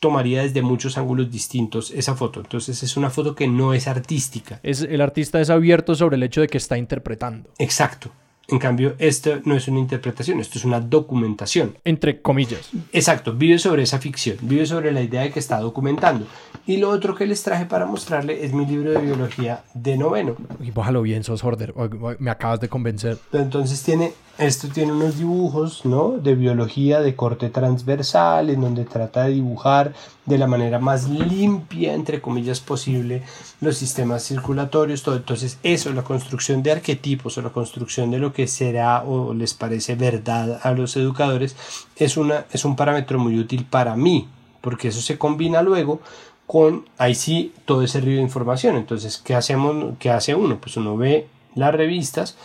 A: tomaría desde muchos ángulos distintos esa foto. Entonces es una foto que no es artística.
B: Es, el artista es abierto sobre el hecho de que está interpretando.
A: Exacto. En cambio, esto no es una interpretación, esto es una documentación.
B: Entre comillas.
A: Exacto, vive sobre esa ficción, vive sobre la idea de que está documentando. Y lo otro que les traje para mostrarle es mi libro de biología de noveno.
B: Y bájalo bien, sos Horder, me acabas de convencer.
A: Entonces tiene, esto tiene unos dibujos, ¿no? De biología de corte transversal, en donde trata de dibujar de la manera más limpia, entre comillas, posible los sistemas circulatorios, todo. Entonces, eso, la construcción de arquetipos o la construcción de lo que será o les parece verdad a los educadores es, una, es un parámetro muy útil para mí, porque eso se combina luego con, ahí sí, todo ese río de información. Entonces, ¿qué hacemos? ¿Qué hace uno? Pues uno ve las revistas,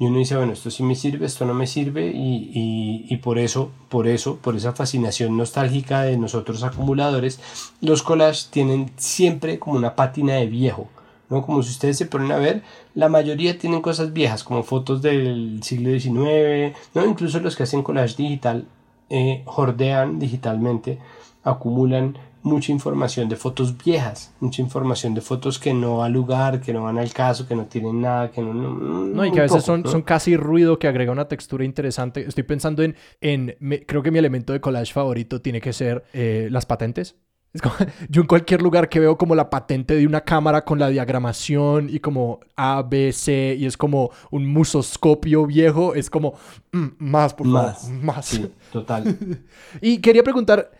A: y uno dice, bueno, esto sí me sirve, esto no me sirve y, y, por eso, por eso, por esa fascinación nostálgica de nosotros acumuladores, los collages tienen siempre como una pátina de viejo, ¿no? Como si ustedes se ponen a ver, la mayoría tienen cosas viejas, como fotos del siglo XIX, ¿no? Incluso los que hacen collage digital eh, jordean digitalmente, acumulan mucha información de fotos viejas, mucha información de fotos que no va al lugar, que no van al caso, que no tienen nada, que no...
B: No, y que a veces son, son casi ruido que agrega una textura interesante. Estoy pensando en, en creo que mi elemento de collage favorito tiene que ser eh, las patentes. Es como, yo en cualquier lugar que veo como la patente de una cámara con la diagramación y como A, B, C y es como un musoscopio viejo, es como mm, más, por más, favor, más.
A: Sí, total.
B: y quería preguntar,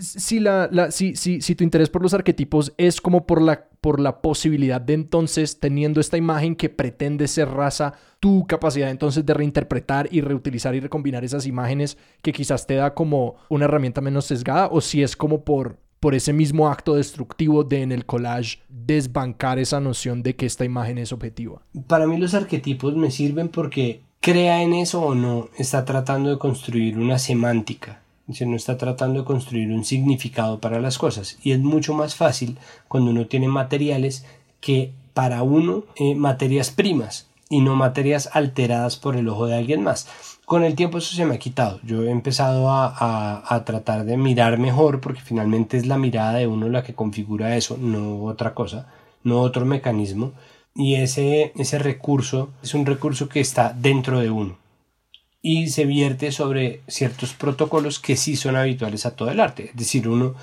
B: si, la, la, tu interés por los arquetipos es como por la, por la posibilidad de entonces, teniendo esta imagen que pretende ser raza, tu capacidad entonces de reinterpretar y reutilizar y recombinar esas imágenes que quizás te da como una herramienta menos sesgada, o si es como por, por ese mismo acto destructivo de en el collage desbancar esa noción de que esta imagen es objetiva.
A: Para mí los arquetipos me sirven porque crea en eso o no, está tratando de construir una semántica se no está tratando de construir un significado para las cosas y es mucho más fácil cuando uno tiene materiales que para uno eh, materias primas y no materias alteradas por el ojo de alguien más. Con el tiempo eso se me ha quitado. Yo he empezado a, a, tratar de mirar mejor porque finalmente es la mirada de uno la que configura eso, no otra cosa, no otro mecanismo. Y ese, ese recurso es un recurso que está dentro de uno y se vierte sobre ciertos protocolos que sí son habituales a todo el arte. Es decir, uno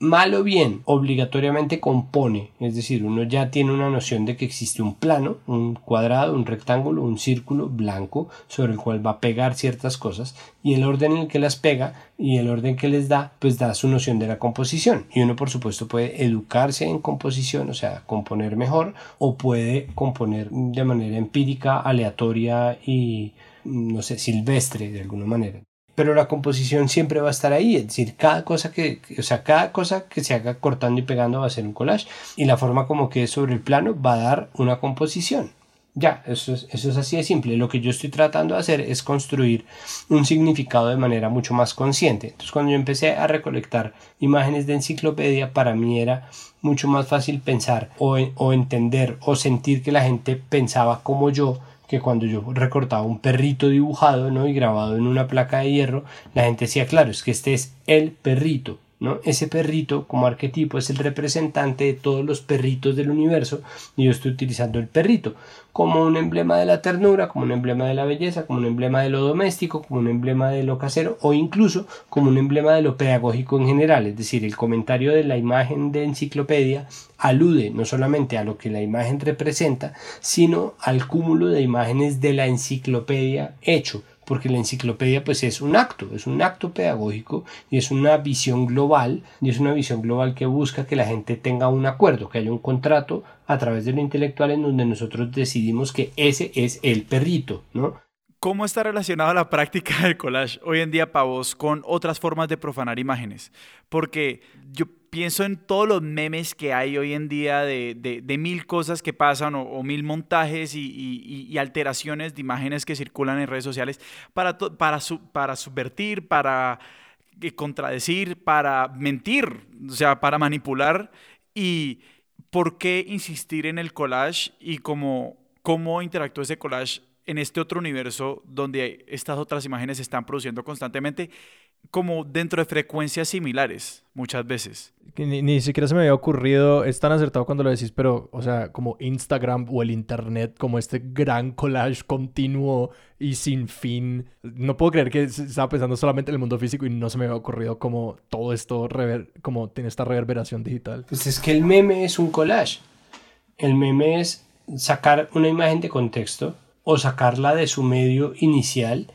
A: mal o bien obligatoriamente compone, es decir, uno ya tiene una noción de que existe un plano, un cuadrado, un rectángulo, un círculo blanco sobre el cual va a pegar ciertas cosas y el orden en el que las pega y el orden que les da, pues da su noción de la composición. Y uno por supuesto puede educarse en composición, o sea, componer mejor o puede componer de manera empírica, aleatoria y no sé, silvestre de alguna manera. pero la composición siempre va a estar ahí, es decir, cada cosa que, o sea, cada cosa que se haga cortando y pegando va a ser un collage y la forma como quede sobre el plano va a dar una composición. Ya, eso es, eso es así de simple. Lo que yo estoy tratando de hacer es construir un significado de manera mucho más consciente. Entonces, cuando yo empecé a recolectar imágenes de enciclopedia, para mí era mucho más fácil pensar o, o entender o sentir que la gente pensaba como yo que cuando yo recortaba un perrito dibujado ¿no? y grabado en una placa de hierro, la gente decía, claro, es que este es el perrito, ¿no? Ese perrito como arquetipo es el representante de todos los perritos del universo y yo estoy utilizando el perrito como un emblema de la ternura, como un emblema de la belleza, como un emblema de lo doméstico, como un emblema de lo casero o incluso como un emblema de lo pedagógico en general. Es decir, el comentario de la imagen de enciclopedia alude no solamente a lo que la imagen representa, sino al cúmulo de imágenes de la enciclopedia hecho porque la enciclopedia pues es un acto, es un acto pedagógico y es una visión global y es una visión global que busca que la gente tenga un acuerdo, que haya un contrato a través de lo intelectual en donde nosotros decidimos que ese es el perrito, ¿no?
C: ¿Cómo está relacionada la práctica del collage hoy en día para vos con otras formas de profanar imágenes? Porque yo pienso en todos los memes que hay hoy en día de, de, mil cosas que pasan o, mil montajes y, y, alteraciones de imágenes que circulan en redes sociales para, para, para subvertir, para eh, contradecir, para mentir, o sea, para manipular. ¿Y por qué insistir en el collage y cómo, cómo interactúa ese collage en este otro universo donde estas otras imágenes se están produciendo constantemente? como dentro de frecuencias similares muchas veces.
B: Ni, ni, siquiera se me había ocurrido, es tan acertado cuando lo decís, pero, o sea, como Instagram o el Internet, como este gran collage continuo y sin fin. No puedo creer que estaba pensando solamente en el mundo físico y no se me había ocurrido como todo esto, rever, como tiene esta reverberación digital.
A: Pues es que el meme es un collage. El meme es sacar una imagen de contexto o sacarla de su medio inicial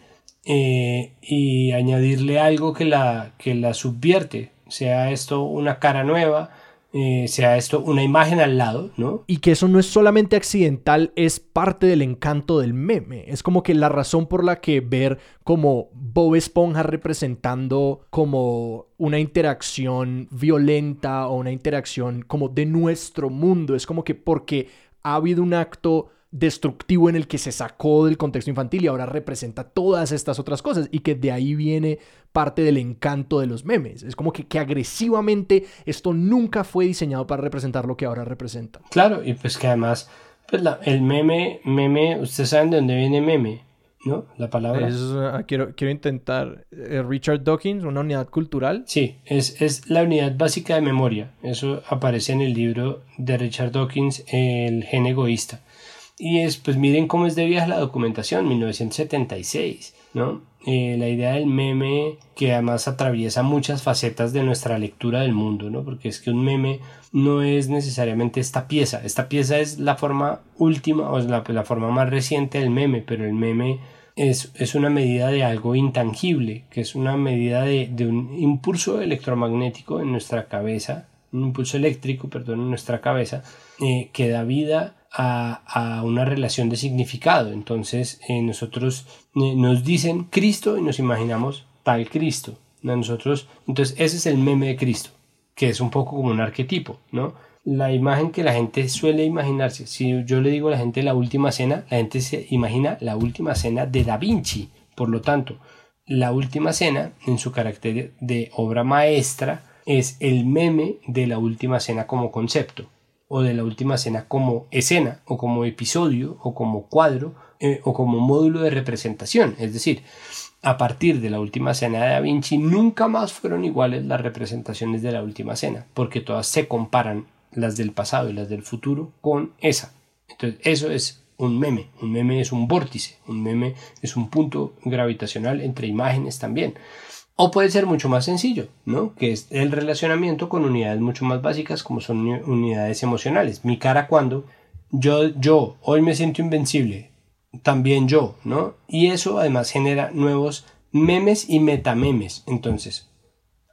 A: eh, y añadirle algo que la, que la subvierte, sea esto una cara nueva, eh, sea esto una imagen al lado, ¿no?
B: Y que eso no es solamente accidental, es parte del encanto del meme. Es como que la razón por la que ver como Bob Esponja representando como una interacción violenta o una interacción como de nuestro mundo, es como que porque ha habido un acto destructivo en el que se sacó del contexto infantil y ahora representa todas estas otras cosas y que de ahí viene parte del encanto de los memes. Es como que, que agresivamente esto nunca fue diseñado para representar lo que ahora representa.
A: Claro, y pues que además, pues el meme, meme, ustedes saben de dónde viene meme, ¿no? La palabra.
B: Ah, quiero, quiero intentar. Eh, Richard Dawkins, una unidad cultural.
A: Sí, es, es la unidad básica de memoria. Eso aparece en el libro de Richard Dawkins, El gen egoísta. Y es, pues miren cómo es de vieja la documentación, 1976, ¿no? Eh, la idea del meme que además atraviesa muchas facetas de nuestra lectura del mundo, ¿no? Porque es que un meme no es necesariamente esta pieza, esta pieza es la forma última o es la, la forma más reciente del meme, pero el meme es, es, una medida de algo intangible, que es una medida de, de un impulso electromagnético en nuestra cabeza, un impulso eléctrico, perdón, en nuestra cabeza, eh, que da vida a, una relación de significado. Entonces eh, nosotros eh, nos dicen Cristo y nos imaginamos tal Cristo. Nosotros, entonces ese es el meme de Cristo, que es un poco como un arquetipo, ¿no? La imagen que la gente suele imaginarse. Si yo le digo a la gente la última cena, la gente se imagina la última cena de Da Vinci. Por lo tanto, la última cena, en su carácter de obra maestra, es el meme de la última cena como concepto o de la última cena como escena o como episodio o como cuadro eh, o como módulo de representación. Es decir, a partir de la última cena de Da Vinci nunca más fueron iguales las representaciones de la última cena, porque todas se comparan las del pasado y las del futuro con esa. Entonces, eso es un meme. Un meme es un vórtice, un meme es un punto gravitacional entre imágenes también. O puede ser mucho más sencillo, ¿no? Que es el relacionamiento con unidades mucho más básicas como son unidades emocionales. Mi cara cuando yo, yo, hoy me siento invencible, también yo, ¿no? Y eso además genera nuevos memes y metamemes. Entonces,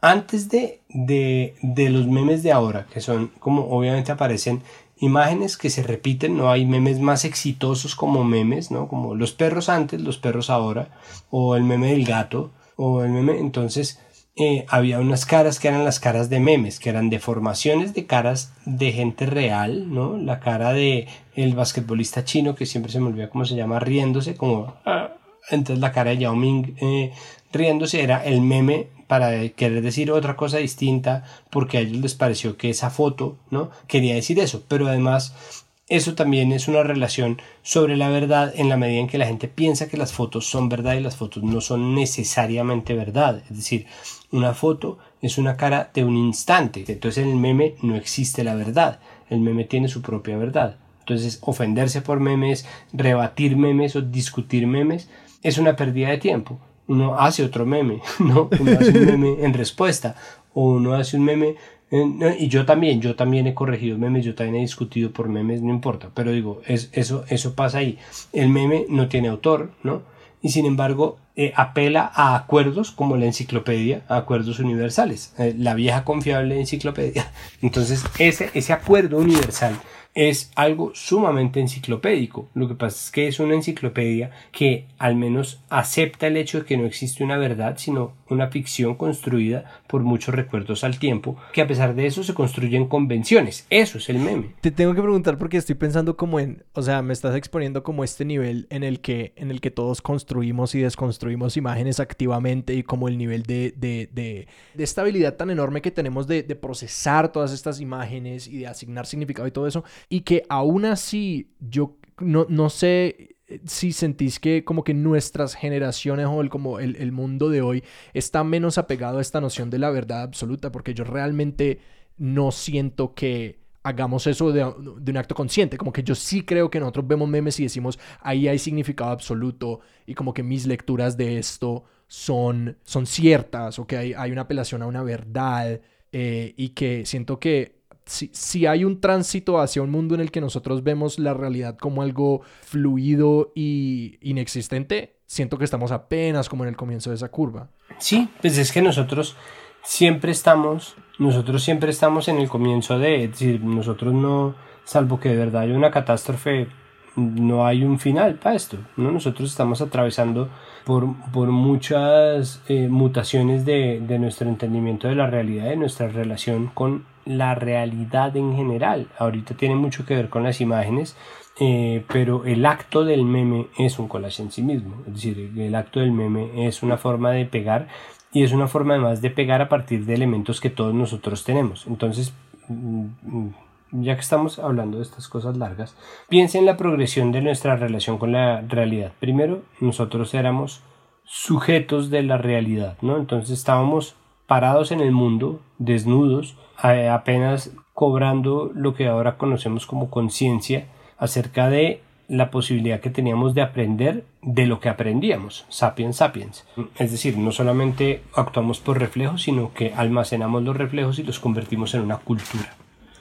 A: antes de, de, de los memes de ahora, que son como obviamente aparecen imágenes que se repiten, no hay memes más exitosos como memes, ¿no? Como los perros antes, los perros ahora, o el meme del gato, o el meme, entonces eh, había unas caras que eran las caras de memes, que eran deformaciones de caras de gente real, ¿no? La cara de el basquetbolista chino, que siempre se me olvida cómo se llama, riéndose, como... Ah, entonces la cara de Yao Ming eh, riéndose era el meme para querer decir otra cosa distinta porque a ellos les pareció que esa foto, ¿no? Quería decir eso, pero además eso también es una relación sobre la verdad en la medida en que la gente piensa que las fotos son verdad y las fotos no son necesariamente verdad. Es decir, una foto es una cara de un instante. Entonces en el meme no existe la verdad. El meme tiene su propia verdad. Entonces ofenderse por memes, rebatir memes o discutir memes es una pérdida de tiempo. Uno hace otro meme, ¿no? Uno hace un meme en respuesta o uno hace un meme y yo también, yo también he corregido memes, yo también he discutido por memes, no importa, pero digo, es, eso, eso pasa ahí. El meme no tiene autor, ¿no? Y sin embargo, eh, apela a acuerdos como la enciclopedia, a acuerdos universales, eh, la vieja confiable enciclopedia. Entonces, ese, ese acuerdo universal es algo sumamente enciclopédico. Lo que pasa es que es una enciclopedia que al menos acepta el hecho de que no existe una verdad, sino una ficción construida por muchos recuerdos al tiempo, que a pesar de eso se construyen convenciones. Eso es el meme.
B: Te tengo que preguntar porque estoy pensando como en, o sea, me estás exponiendo como este nivel en el que, en el que todos construimos y desconstruimos imágenes activamente y como el nivel de, de, de, de estabilidad tan enorme que tenemos de, de procesar todas estas imágenes y de asignar significado y todo eso y que aún así yo no, no sé si sentís que como que nuestras generaciones o el, como el, el, mundo de hoy está menos apegado a esta noción de la verdad absoluta, porque yo realmente no siento que hagamos eso de, de, un acto consciente, como que yo sí creo que nosotros vemos memes y decimos ahí hay significado absoluto y como que mis lecturas de esto son, son ciertas o que hay, hay una apelación a una verdad eh, y que siento que si, hay un tránsito hacia un mundo en el que nosotros vemos la realidad como algo fluido y inexistente, siento que estamos apenas como en el comienzo de esa curva.
A: Sí, pues es que nosotros siempre estamos, nosotros siempre estamos en el comienzo de, es decir, nosotros no, salvo que de verdad hay una catástrofe, no hay un final para esto, ¿no? Nosotros estamos atravesando por, por muchas eh, mutaciones de, de nuestro entendimiento de la realidad, de nuestra relación con la realidad en general. Ahorita tiene mucho que ver con las imágenes, eh, pero el acto del meme es un collage en sí mismo. Es decir, el acto del meme es una forma de pegar y es una forma además de pegar a partir de elementos que todos nosotros tenemos. Entonces, mm, ya que estamos hablando de estas cosas largas, piensa en la progresión de nuestra relación con la realidad. Primero, nosotros éramos sujetos de la realidad, ¿no? Entonces estábamos parados en el mundo, desnudos, apenas cobrando lo que ahora conocemos como conciencia acerca de la posibilidad que teníamos de aprender de lo que aprendíamos, sapiens sapiens. Es decir, no solamente actuamos por reflejos, sino que almacenamos los reflejos y los convertimos en una cultura.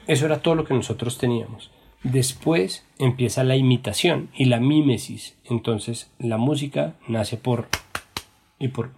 A: Eso era todo lo que nosotros teníamos. Después empieza la imitación y la mímesis. Entonces la música nace por y por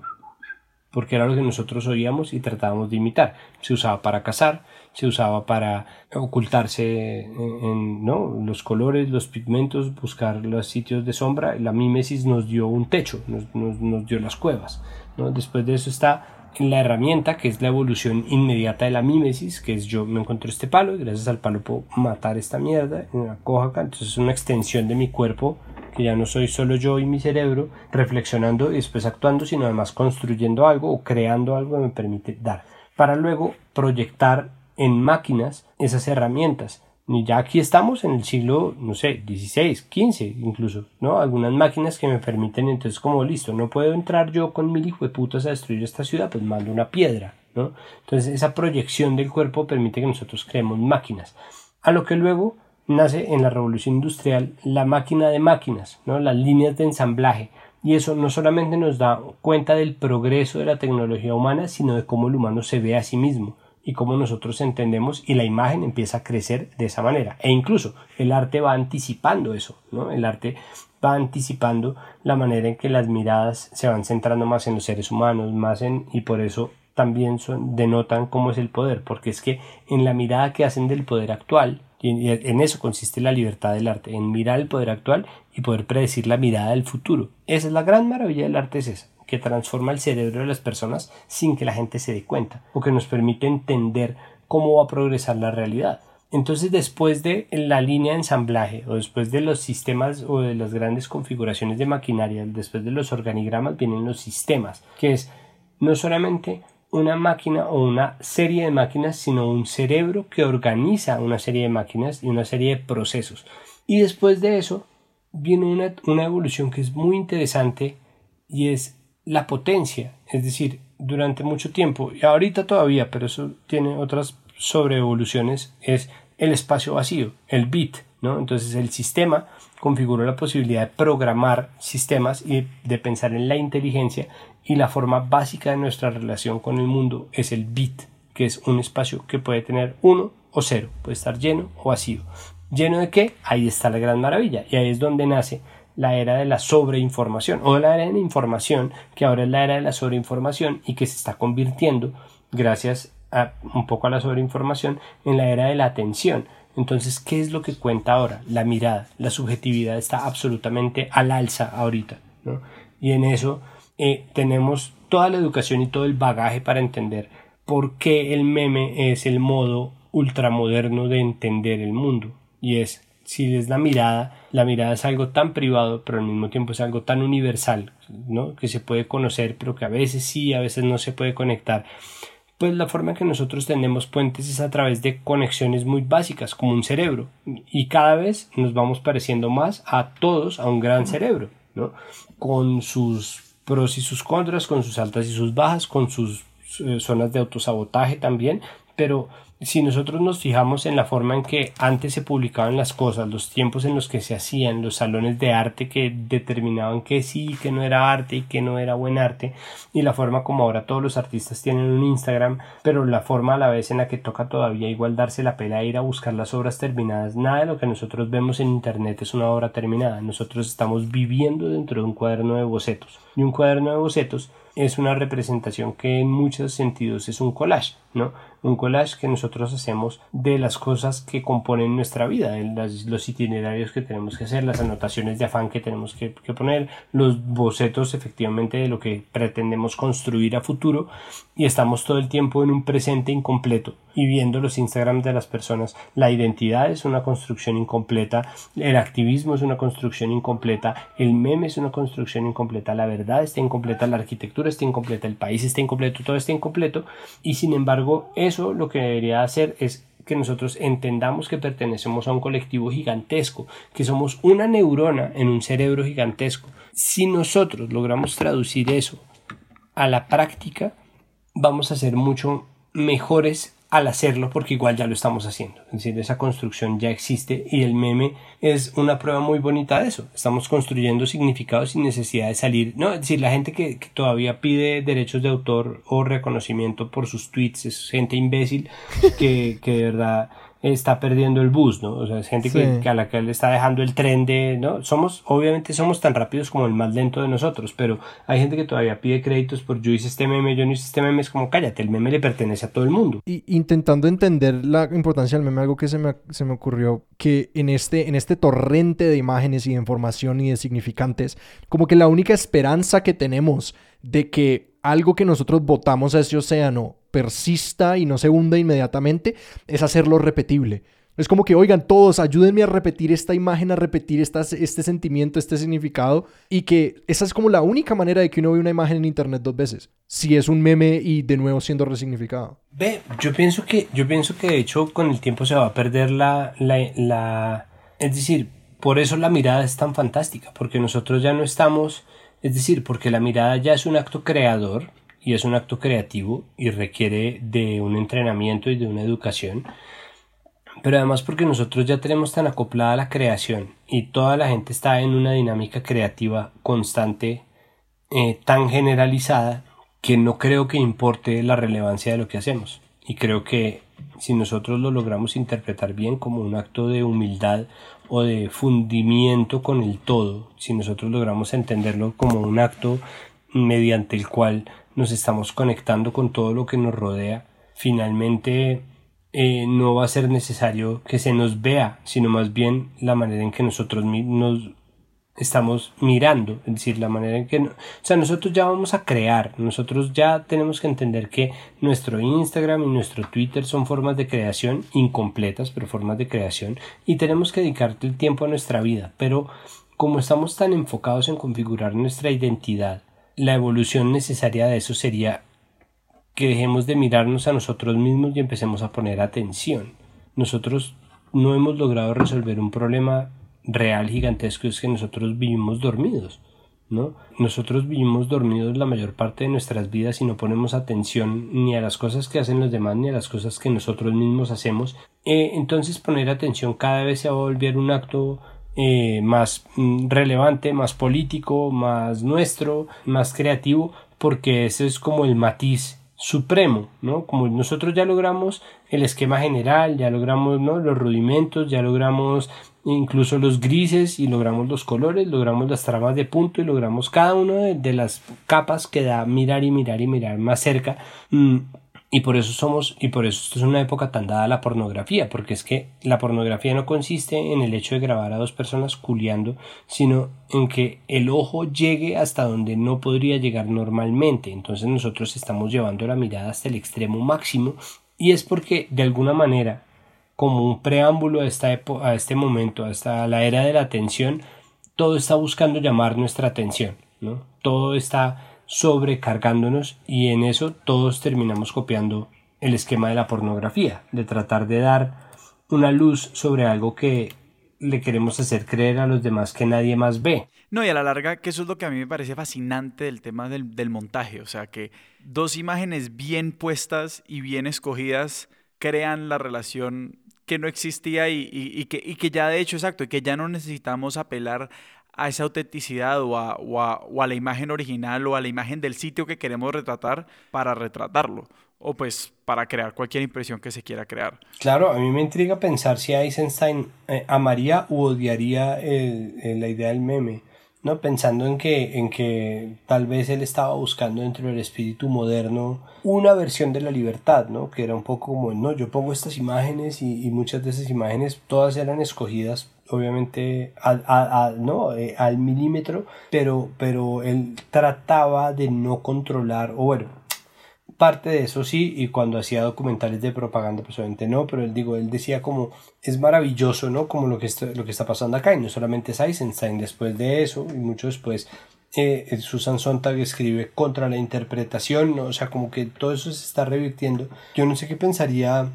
A: porque era lo que nosotros oíamos y tratábamos de imitar. Se usaba para cazar, se usaba para ocultarse en, ¿no? los colores, los pigmentos, buscar los sitios de sombra. La mímesis nos dio un techo, nos, nos, dio las cuevas. ¿no? Después de eso está la herramienta que es la evolución inmediata de la mímesis, que es yo me encuentro este palo y gracias al palo puedo matar esta mierda, en la coja acá, entonces es una extensión de mi cuerpo que ya no soy solo yo y mi cerebro reflexionando y después actuando, sino además construyendo algo o creando algo que me permite dar, para luego proyectar en máquinas esas herramientas. Y ya aquí estamos en el siglo, no sé, 16, 15 incluso, ¿no? Algunas máquinas que me permiten, entonces como listo, no puedo entrar yo con mil hijo de putas a destruir esta ciudad, pues mando una piedra, ¿no? Entonces esa proyección del cuerpo permite que nosotros creemos máquinas. A lo que luego nace en la revolución industrial la máquina de máquinas, ¿no? las líneas de ensamblaje. Y eso no solamente nos da cuenta del progreso de la tecnología humana, sino de cómo el humano se ve a sí mismo y cómo nosotros entendemos y la imagen empieza a crecer de esa manera. E incluso el arte va anticipando eso, ¿no? El arte va anticipando la manera en que las miradas se van centrando más en los seres humanos, más en y por eso también son, denotan cómo es el poder, porque es que en la mirada que hacen del poder actual y en eso consiste la libertad del arte, en mirar el poder actual y poder predecir la mirada del futuro. Esa es la gran maravilla del arte, es esa, que transforma el cerebro de las personas sin que la gente se dé cuenta o que nos permite entender cómo va a progresar la realidad. Entonces después de la línea de ensamblaje o después de los sistemas o de las grandes configuraciones de maquinaria, después de los organigramas vienen los sistemas, que es no solamente una máquina o una serie de máquinas, sino un cerebro que organiza una serie de máquinas y una serie de procesos. Y después de eso viene una, una evolución que es muy interesante y es la potencia. Es decir, durante mucho tiempo, y ahorita todavía, pero eso tiene otras sobre evoluciones es el espacio vacío, el bit, ¿no? Entonces el sistema configuró la posibilidad de programar sistemas y de pensar en la inteligencia y la forma básica de nuestra relación con el mundo es el bit, que es un espacio que puede tener uno o cero, puede estar lleno o vacío. ¿Lleno de qué? Ahí está la gran maravilla y ahí es donde nace la era de la sobreinformación o la era de la información que ahora es la era de la sobreinformación y que se está convirtiendo gracias un poco a la sobreinformación en la era de la atención. Entonces, ¿qué es lo que cuenta ahora? La mirada, la subjetividad está absolutamente al alza ahorita. Y en eso eh, tenemos toda la educación y todo el bagaje para entender por qué el meme es el modo ultramoderno de entender el mundo. Y es, si es la mirada, la mirada es algo tan privado, pero al mismo tiempo es algo tan universal, ¿no? Que se puede conocer, pero que a veces sí, a veces no se puede conectar pues la forma que nosotros tenemos puentes es a través de conexiones muy básicas, como un cerebro, y cada vez nos vamos pareciendo más a todos a un gran cerebro, ¿no? Con sus pros y sus contras, con sus altas y sus bajas, con sus eh, zonas de autosabotaje también, pero si nosotros nos fijamos en la forma en que antes se publicaban las cosas, los tiempos en los que se hacían, los salones de arte que determinaban que sí, que no era arte y que no era buen arte, y la forma como ahora todos los artistas tienen un Instagram, pero la forma a la vez en la que toca todavía igual darse la pena de ir a buscar las obras terminadas, nada de lo que nosotros vemos en internet es una obra terminada, nosotros estamos viviendo dentro de un cuaderno de bocetos, y un cuaderno de bocetos es una representación que en muchos sentidos es un collage, ¿no? Un collage que nosotros hacemos de las cosas que componen nuestra vida, los itinerarios que tenemos que hacer, las anotaciones de afán que tenemos que, que poner, los bocetos efectivamente de lo que pretendemos construir a futuro y estamos todo el tiempo en un presente incompleto y viendo los Instagram de las personas. La identidad es una construcción incompleta, el activismo es una construcción incompleta, el meme es una construcción incompleta, la verdad está incompleta, la arquitectura está incompleta, el país está incompleto, todo está incompleto y sin embargo eso lo que debería hacer es que nosotros entendamos que pertenecemos a un colectivo gigantesco, que somos una neurona en un cerebro gigantesco. Si nosotros logramos traducir eso a la práctica, vamos a ser mucho mejores al hacerlo porque igual ya lo estamos haciendo. Es decir, esa construcción ya existe y el meme es una prueba muy bonita de eso. Estamos construyendo significados sin necesidad de salir. No, es decir, la gente que, todavía pide derechos de autor o reconocimiento por sus tweets es gente imbécil que, que de verdad está perdiendo el bus, ¿no? O sea, es gente que, a la que le está dejando el tren de, ¿no? Somos, obviamente somos tan rápidos como el más lento de nosotros, pero hay gente que todavía pide créditos por yo hice este meme, yo no hice este meme, es como cállate, el meme le pertenece a todo el mundo.
B: Y intentando entender la importancia del meme, algo que se me, se me ocurrió, que en este, en este torrente de imágenes y de información y de significantes, como que la única esperanza que tenemos de que algo que nosotros votamos a ese océano persista y no se hunda inmediatamente, es hacerlo repetible. Es como que, oigan, todos, ayúdenme a repetir esta imagen, a repetir este sentimiento, este significado, y que esa es como la única manera de que uno ve una imagen en internet dos veces. Si es un meme y de nuevo siendo resignificado.
A: Ve, yo pienso que, yo pienso que de hecho con el tiempo se va a perder la, la, es decir, por eso la mirada es tan fantástica, porque nosotros ya no estamos, es decir, porque la mirada ya es un acto creador, y es un acto creativo y requiere de un entrenamiento y de una educación, pero además porque nosotros ya tenemos tan acoplada la creación y toda la gente está en una dinámica creativa constante, eh, tan generalizada, que no creo que importe la relevancia de lo que hacemos. Y creo que si nosotros lo logramos interpretar bien como un acto de humildad o de fundimiento con el todo, si nosotros logramos entenderlo como un acto mediante el cual nos estamos conectando con todo lo que nos rodea, finalmente eh, no va a ser necesario que se nos vea, sino más bien la manera en que nosotros nos estamos mirando, es decir, la manera en que... o sea, nosotros ya vamos a crear, nosotros ya tenemos que entender que nuestro Instagram y nuestro Twitter son formas de creación incompletas, pero formas de creación, y tenemos que dedicarte el tiempo a nuestra vida, pero como estamos tan enfocados en configurar nuestra identidad, la evolución necesaria de eso sería que dejemos de mirarnos a nosotros mismos y empecemos a poner atención. Nosotros no hemos logrado resolver un problema real gigantesco es que nosotros vivimos dormidos, ¿no? Nosotros vivimos dormidos la mayor parte de nuestras vidas y no ponemos atención ni a las cosas que hacen los demás ni a las cosas que nosotros mismos hacemos. Eh, entonces poner atención cada vez se va a volver un acto eh, más mm, relevante, más político, más nuestro, más creativo, porque ese es como el matiz supremo, ¿no? Como nosotros ya logramos el esquema general, ya logramos los rudimentos, ya logramos incluso los grises y logramos los colores, logramos las tramas de punto y logramos cada una de, las capas que da mirar y mirar y mirar más cerca. Mm, y por eso somos, y por eso esto es una época tan dada a la pornografía, porque es que la pornografía no consiste en el hecho de grabar a dos personas culiando, sino en que el ojo llegue hasta donde no podría llegar normalmente. Entonces nosotros estamos llevando la mirada hasta el extremo máximo, y es porque de alguna manera como un preámbulo a, esta a este momento, hasta la era de la atención, todo está buscando llamar nuestra atención, ¿no? Todo está sobrecargándonos y en eso todos terminamos copiando el esquema de la pornografía, de tratar de dar una luz sobre algo que le queremos hacer creer a los demás que nadie más ve.
C: No, y a la larga, que eso es lo que a mí me parece fascinante del tema del, del montaje, o sea, que dos imágenes bien puestas y bien escogidas crean la relación que no existía y, que, y que ya de hecho, exacto, y que ya no necesitamos apelar a esa autenticidad o a, o, a, la imagen original o a la imagen del sitio que queremos retratar para retratarlo o pues para crear cualquier impresión que se quiera crear.
A: Claro, a mí me intriga pensar si Eisenstein eh, amaría u odiaría la idea del meme. Pensando en que, en que tal vez él estaba buscando dentro del espíritu moderno una versión de la libertad, ¿no? Que era un poco como, no, yo pongo estas imágenes y, muchas de esas imágenes todas eran escogidas obviamente al, no, eh, al milímetro, pero, pero él trataba de no controlar, o bueno, parte de eso sí, y cuando hacía documentales de propaganda, pues obviamente no, pero él digo, él decía como es maravilloso, ¿no? Como lo que está, lo que está pasando acá, y no solamente es Eisenstein, después de eso, y mucho después, eh, Susan Sontag escribe contra la interpretación, ¿no? o sea, como que todo eso se está revirtiendo. Yo no sé qué pensaría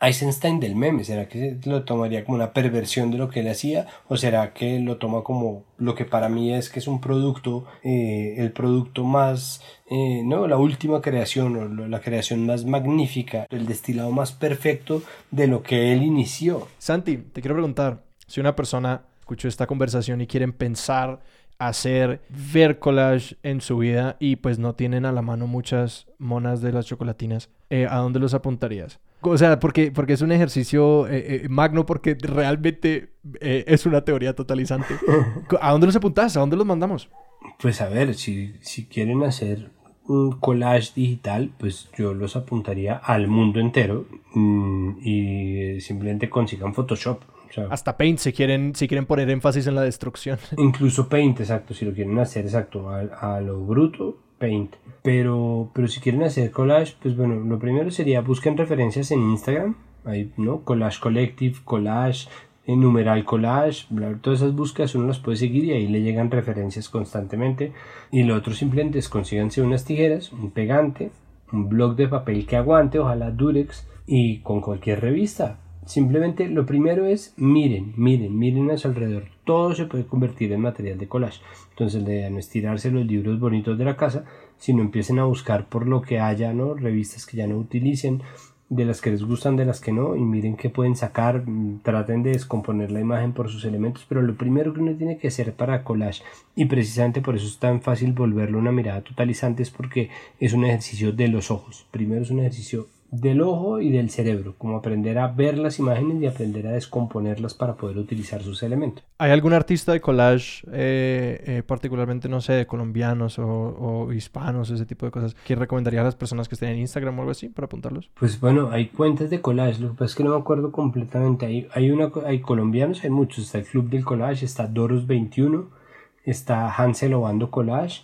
A: Eisenstein del meme? ¿Será que lo tomaría como una perversión de lo que él hacía? ¿O será que lo toma como lo que para mí es que es un producto, eh, el producto más, eh, no, la última creación o la creación más magnífica, el destilado más perfecto de lo que él inició?
B: Santi, te quiero preguntar, si una persona escuchó esta conversación y quieren pensar hacer ver collage en su vida y pues no tienen a la mano muchas monas de las chocolatinas, eh, ¿a dónde los apuntarías? O sea, porque, porque es un ejercicio eh, eh, magno, porque realmente es una teoría totalizante. ¿A dónde los apuntás? ¿A dónde los mandamos?
A: Pues a ver, si, si quieren hacer un collage digital, pues yo los apuntaría al mundo entero mm, y simplemente consigan Photoshop.
B: Hasta Paint si quieren, si quieren poner énfasis en la destrucción.
A: Incluso Paint, exacto, si lo quieren hacer exacto a, lo bruto, Paint. Pero, pero si quieren hacer collage, pues bueno, lo primero sería busquen referencias en Instagram, ahí, ¿no? Collage Collective, Collage, numeral collage, todas esas búsquedas uno las puede seguir y ahí le llegan referencias constantemente. Y lo otro simplemente es consíganse unas tijeras, un pegante, un blog de papel que aguante, ojalá Durex, y con cualquier revista. Simplemente lo primero es miren, miren, miren a su alrededor. Todo se puede convertir en material de collage. Entonces idea no es tirarse los libros bonitos de la casa, sino empiecen a buscar por lo que haya, ¿no? Revistas que ya no utilicen, de las que les gustan, de las que no, y miren qué pueden sacar, traten de descomponer la imagen por sus elementos, pero lo primero que uno tiene que hacer para collage, y precisamente por eso es tan fácil volverlo una mirada totalizante, es porque es un ejercicio de los ojos. Primero es un ejercicio del ojo y del cerebro, como aprender a ver las imágenes y aprender a descomponerlas para poder utilizar sus elementos.
B: ¿Hay algún artista de collage, eh, eh, particularmente, no sé, de colombianos o, hispanos, ese tipo de cosas, que recomendaría a las personas que estén en Instagram o algo así para apuntarlos?
A: Pues bueno, hay cuentas de collage, lo que pasa es que no me acuerdo completamente. Hay, hay, una, hay colombianos, hay muchos, está el Club del Collage, está Doros21, está Hansel Obando Collage,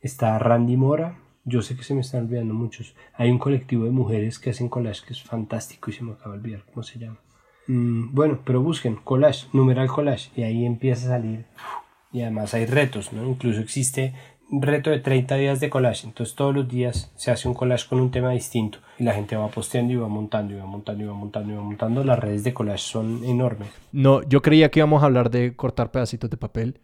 A: está Randy Mora, yo sé que se me están olvidando muchos. Hay un colectivo de mujeres que hacen collage que es fantástico y se me acaba de olvidar cómo se llama. Mm, bueno, pero busquen collage, numeral collage, y ahí empieza a salir. Y además hay retos, ¿no? Incluso existe un reto de 30 días de collage. Entonces todos los días se hace un collage con un tema distinto. Y la gente va posteando y va montando y va montando y va montando y va montando. Las redes de collage son enormes.
B: No, yo creía que íbamos a hablar de cortar pedacitos de papel.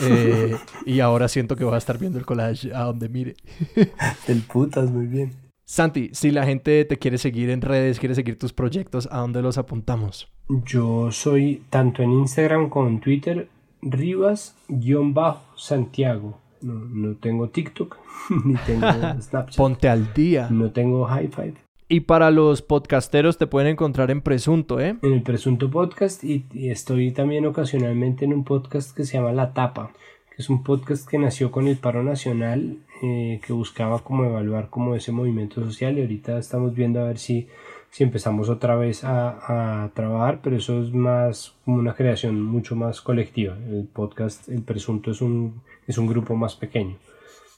B: Eh, y ahora siento que voy a estar viendo el collage a donde mire.
A: Del putas, muy bien.
B: Santi, si la gente te quiere seguir en redes, quiere seguir tus proyectos, ¿a dónde los apuntamos?
A: Yo soy tanto en Instagram como en Twitter, Rivas-Santiago. No, no tengo TikTok, ni tengo Snapchat.
B: Ponte al día.
A: No tengo High Five.
B: Y para los podcasteros te pueden encontrar en Presunto, ¿eh?
A: En el Presunto Podcast y, estoy también ocasionalmente en un podcast que se llama La Tapa, que es un podcast que nació con el paro nacional, eh, que buscaba como evaluar como ese movimiento social y ahorita estamos viendo a ver si, si empezamos otra vez a, a trabajar, pero eso es más como una creación mucho más colectiva. El podcast, el Presunto es un, es un grupo más pequeño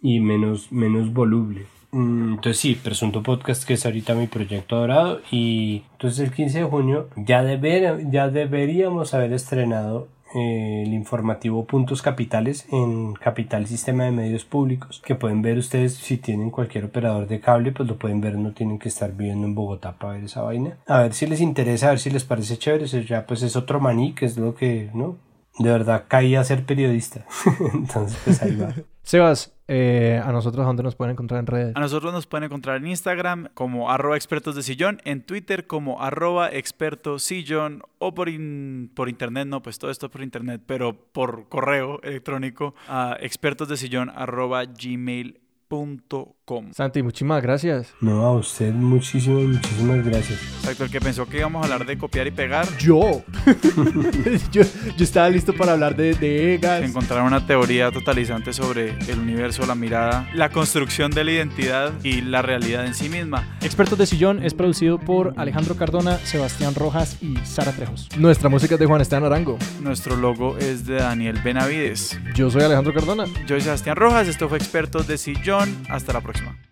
A: y menos, menos voluble. Mm, Entonces sí, Presunto Podcast, que es ahorita mi proyecto dorado. Y entonces el 15 de junio ya, deber, ya deberíamos haber estrenado eh, el informativo Puntos Capitales en Capital Sistema de Medios Públicos, que pueden ver ustedes si tienen cualquier operador de cable, pues lo pueden ver, no tienen que estar viviendo en Bogotá para ver esa vaina. A ver si les interesa, a ver si les parece chévere, eso ya pues es otro maní, que es lo que, ¿no? De verdad caí a ser periodista. Entonces pues ahí va.
B: Sebas, eh, a nosotros, ¿a dónde nos pueden encontrar en redes?
C: A nosotros nos pueden encontrar en Instagram como arroba expertos de sillón, en Twitter como arroba expertos sillón o por, in- por internet, no, pues todo esto por internet, pero por correo electrónico a expertos de sillón arroba gmail.com.
B: Santi, muchísimas gracias.
A: No, a usted muchísimas, muchísimas gracias.
C: Exacto, el que pensó que íbamos a hablar de copiar y pegar,
B: Yo. yo, yo estaba listo para hablar de, de EGAS.
C: encontrar una teoría totalizante sobre el universo, la mirada, la construcción de la identidad y la realidad en sí misma.
B: Expertos de Sillón es producido por Alejandro Cardona, Sebastián Rojas y Sara Trejos. Nuestra música es de Juan Esteban Arango.
C: Nuestro logo es de Daniel Benavides.
B: Yo soy Alejandro Cardona.
C: Yo soy Sebastián Rojas, esto fue Expertos de Sillón. Hasta la próxima.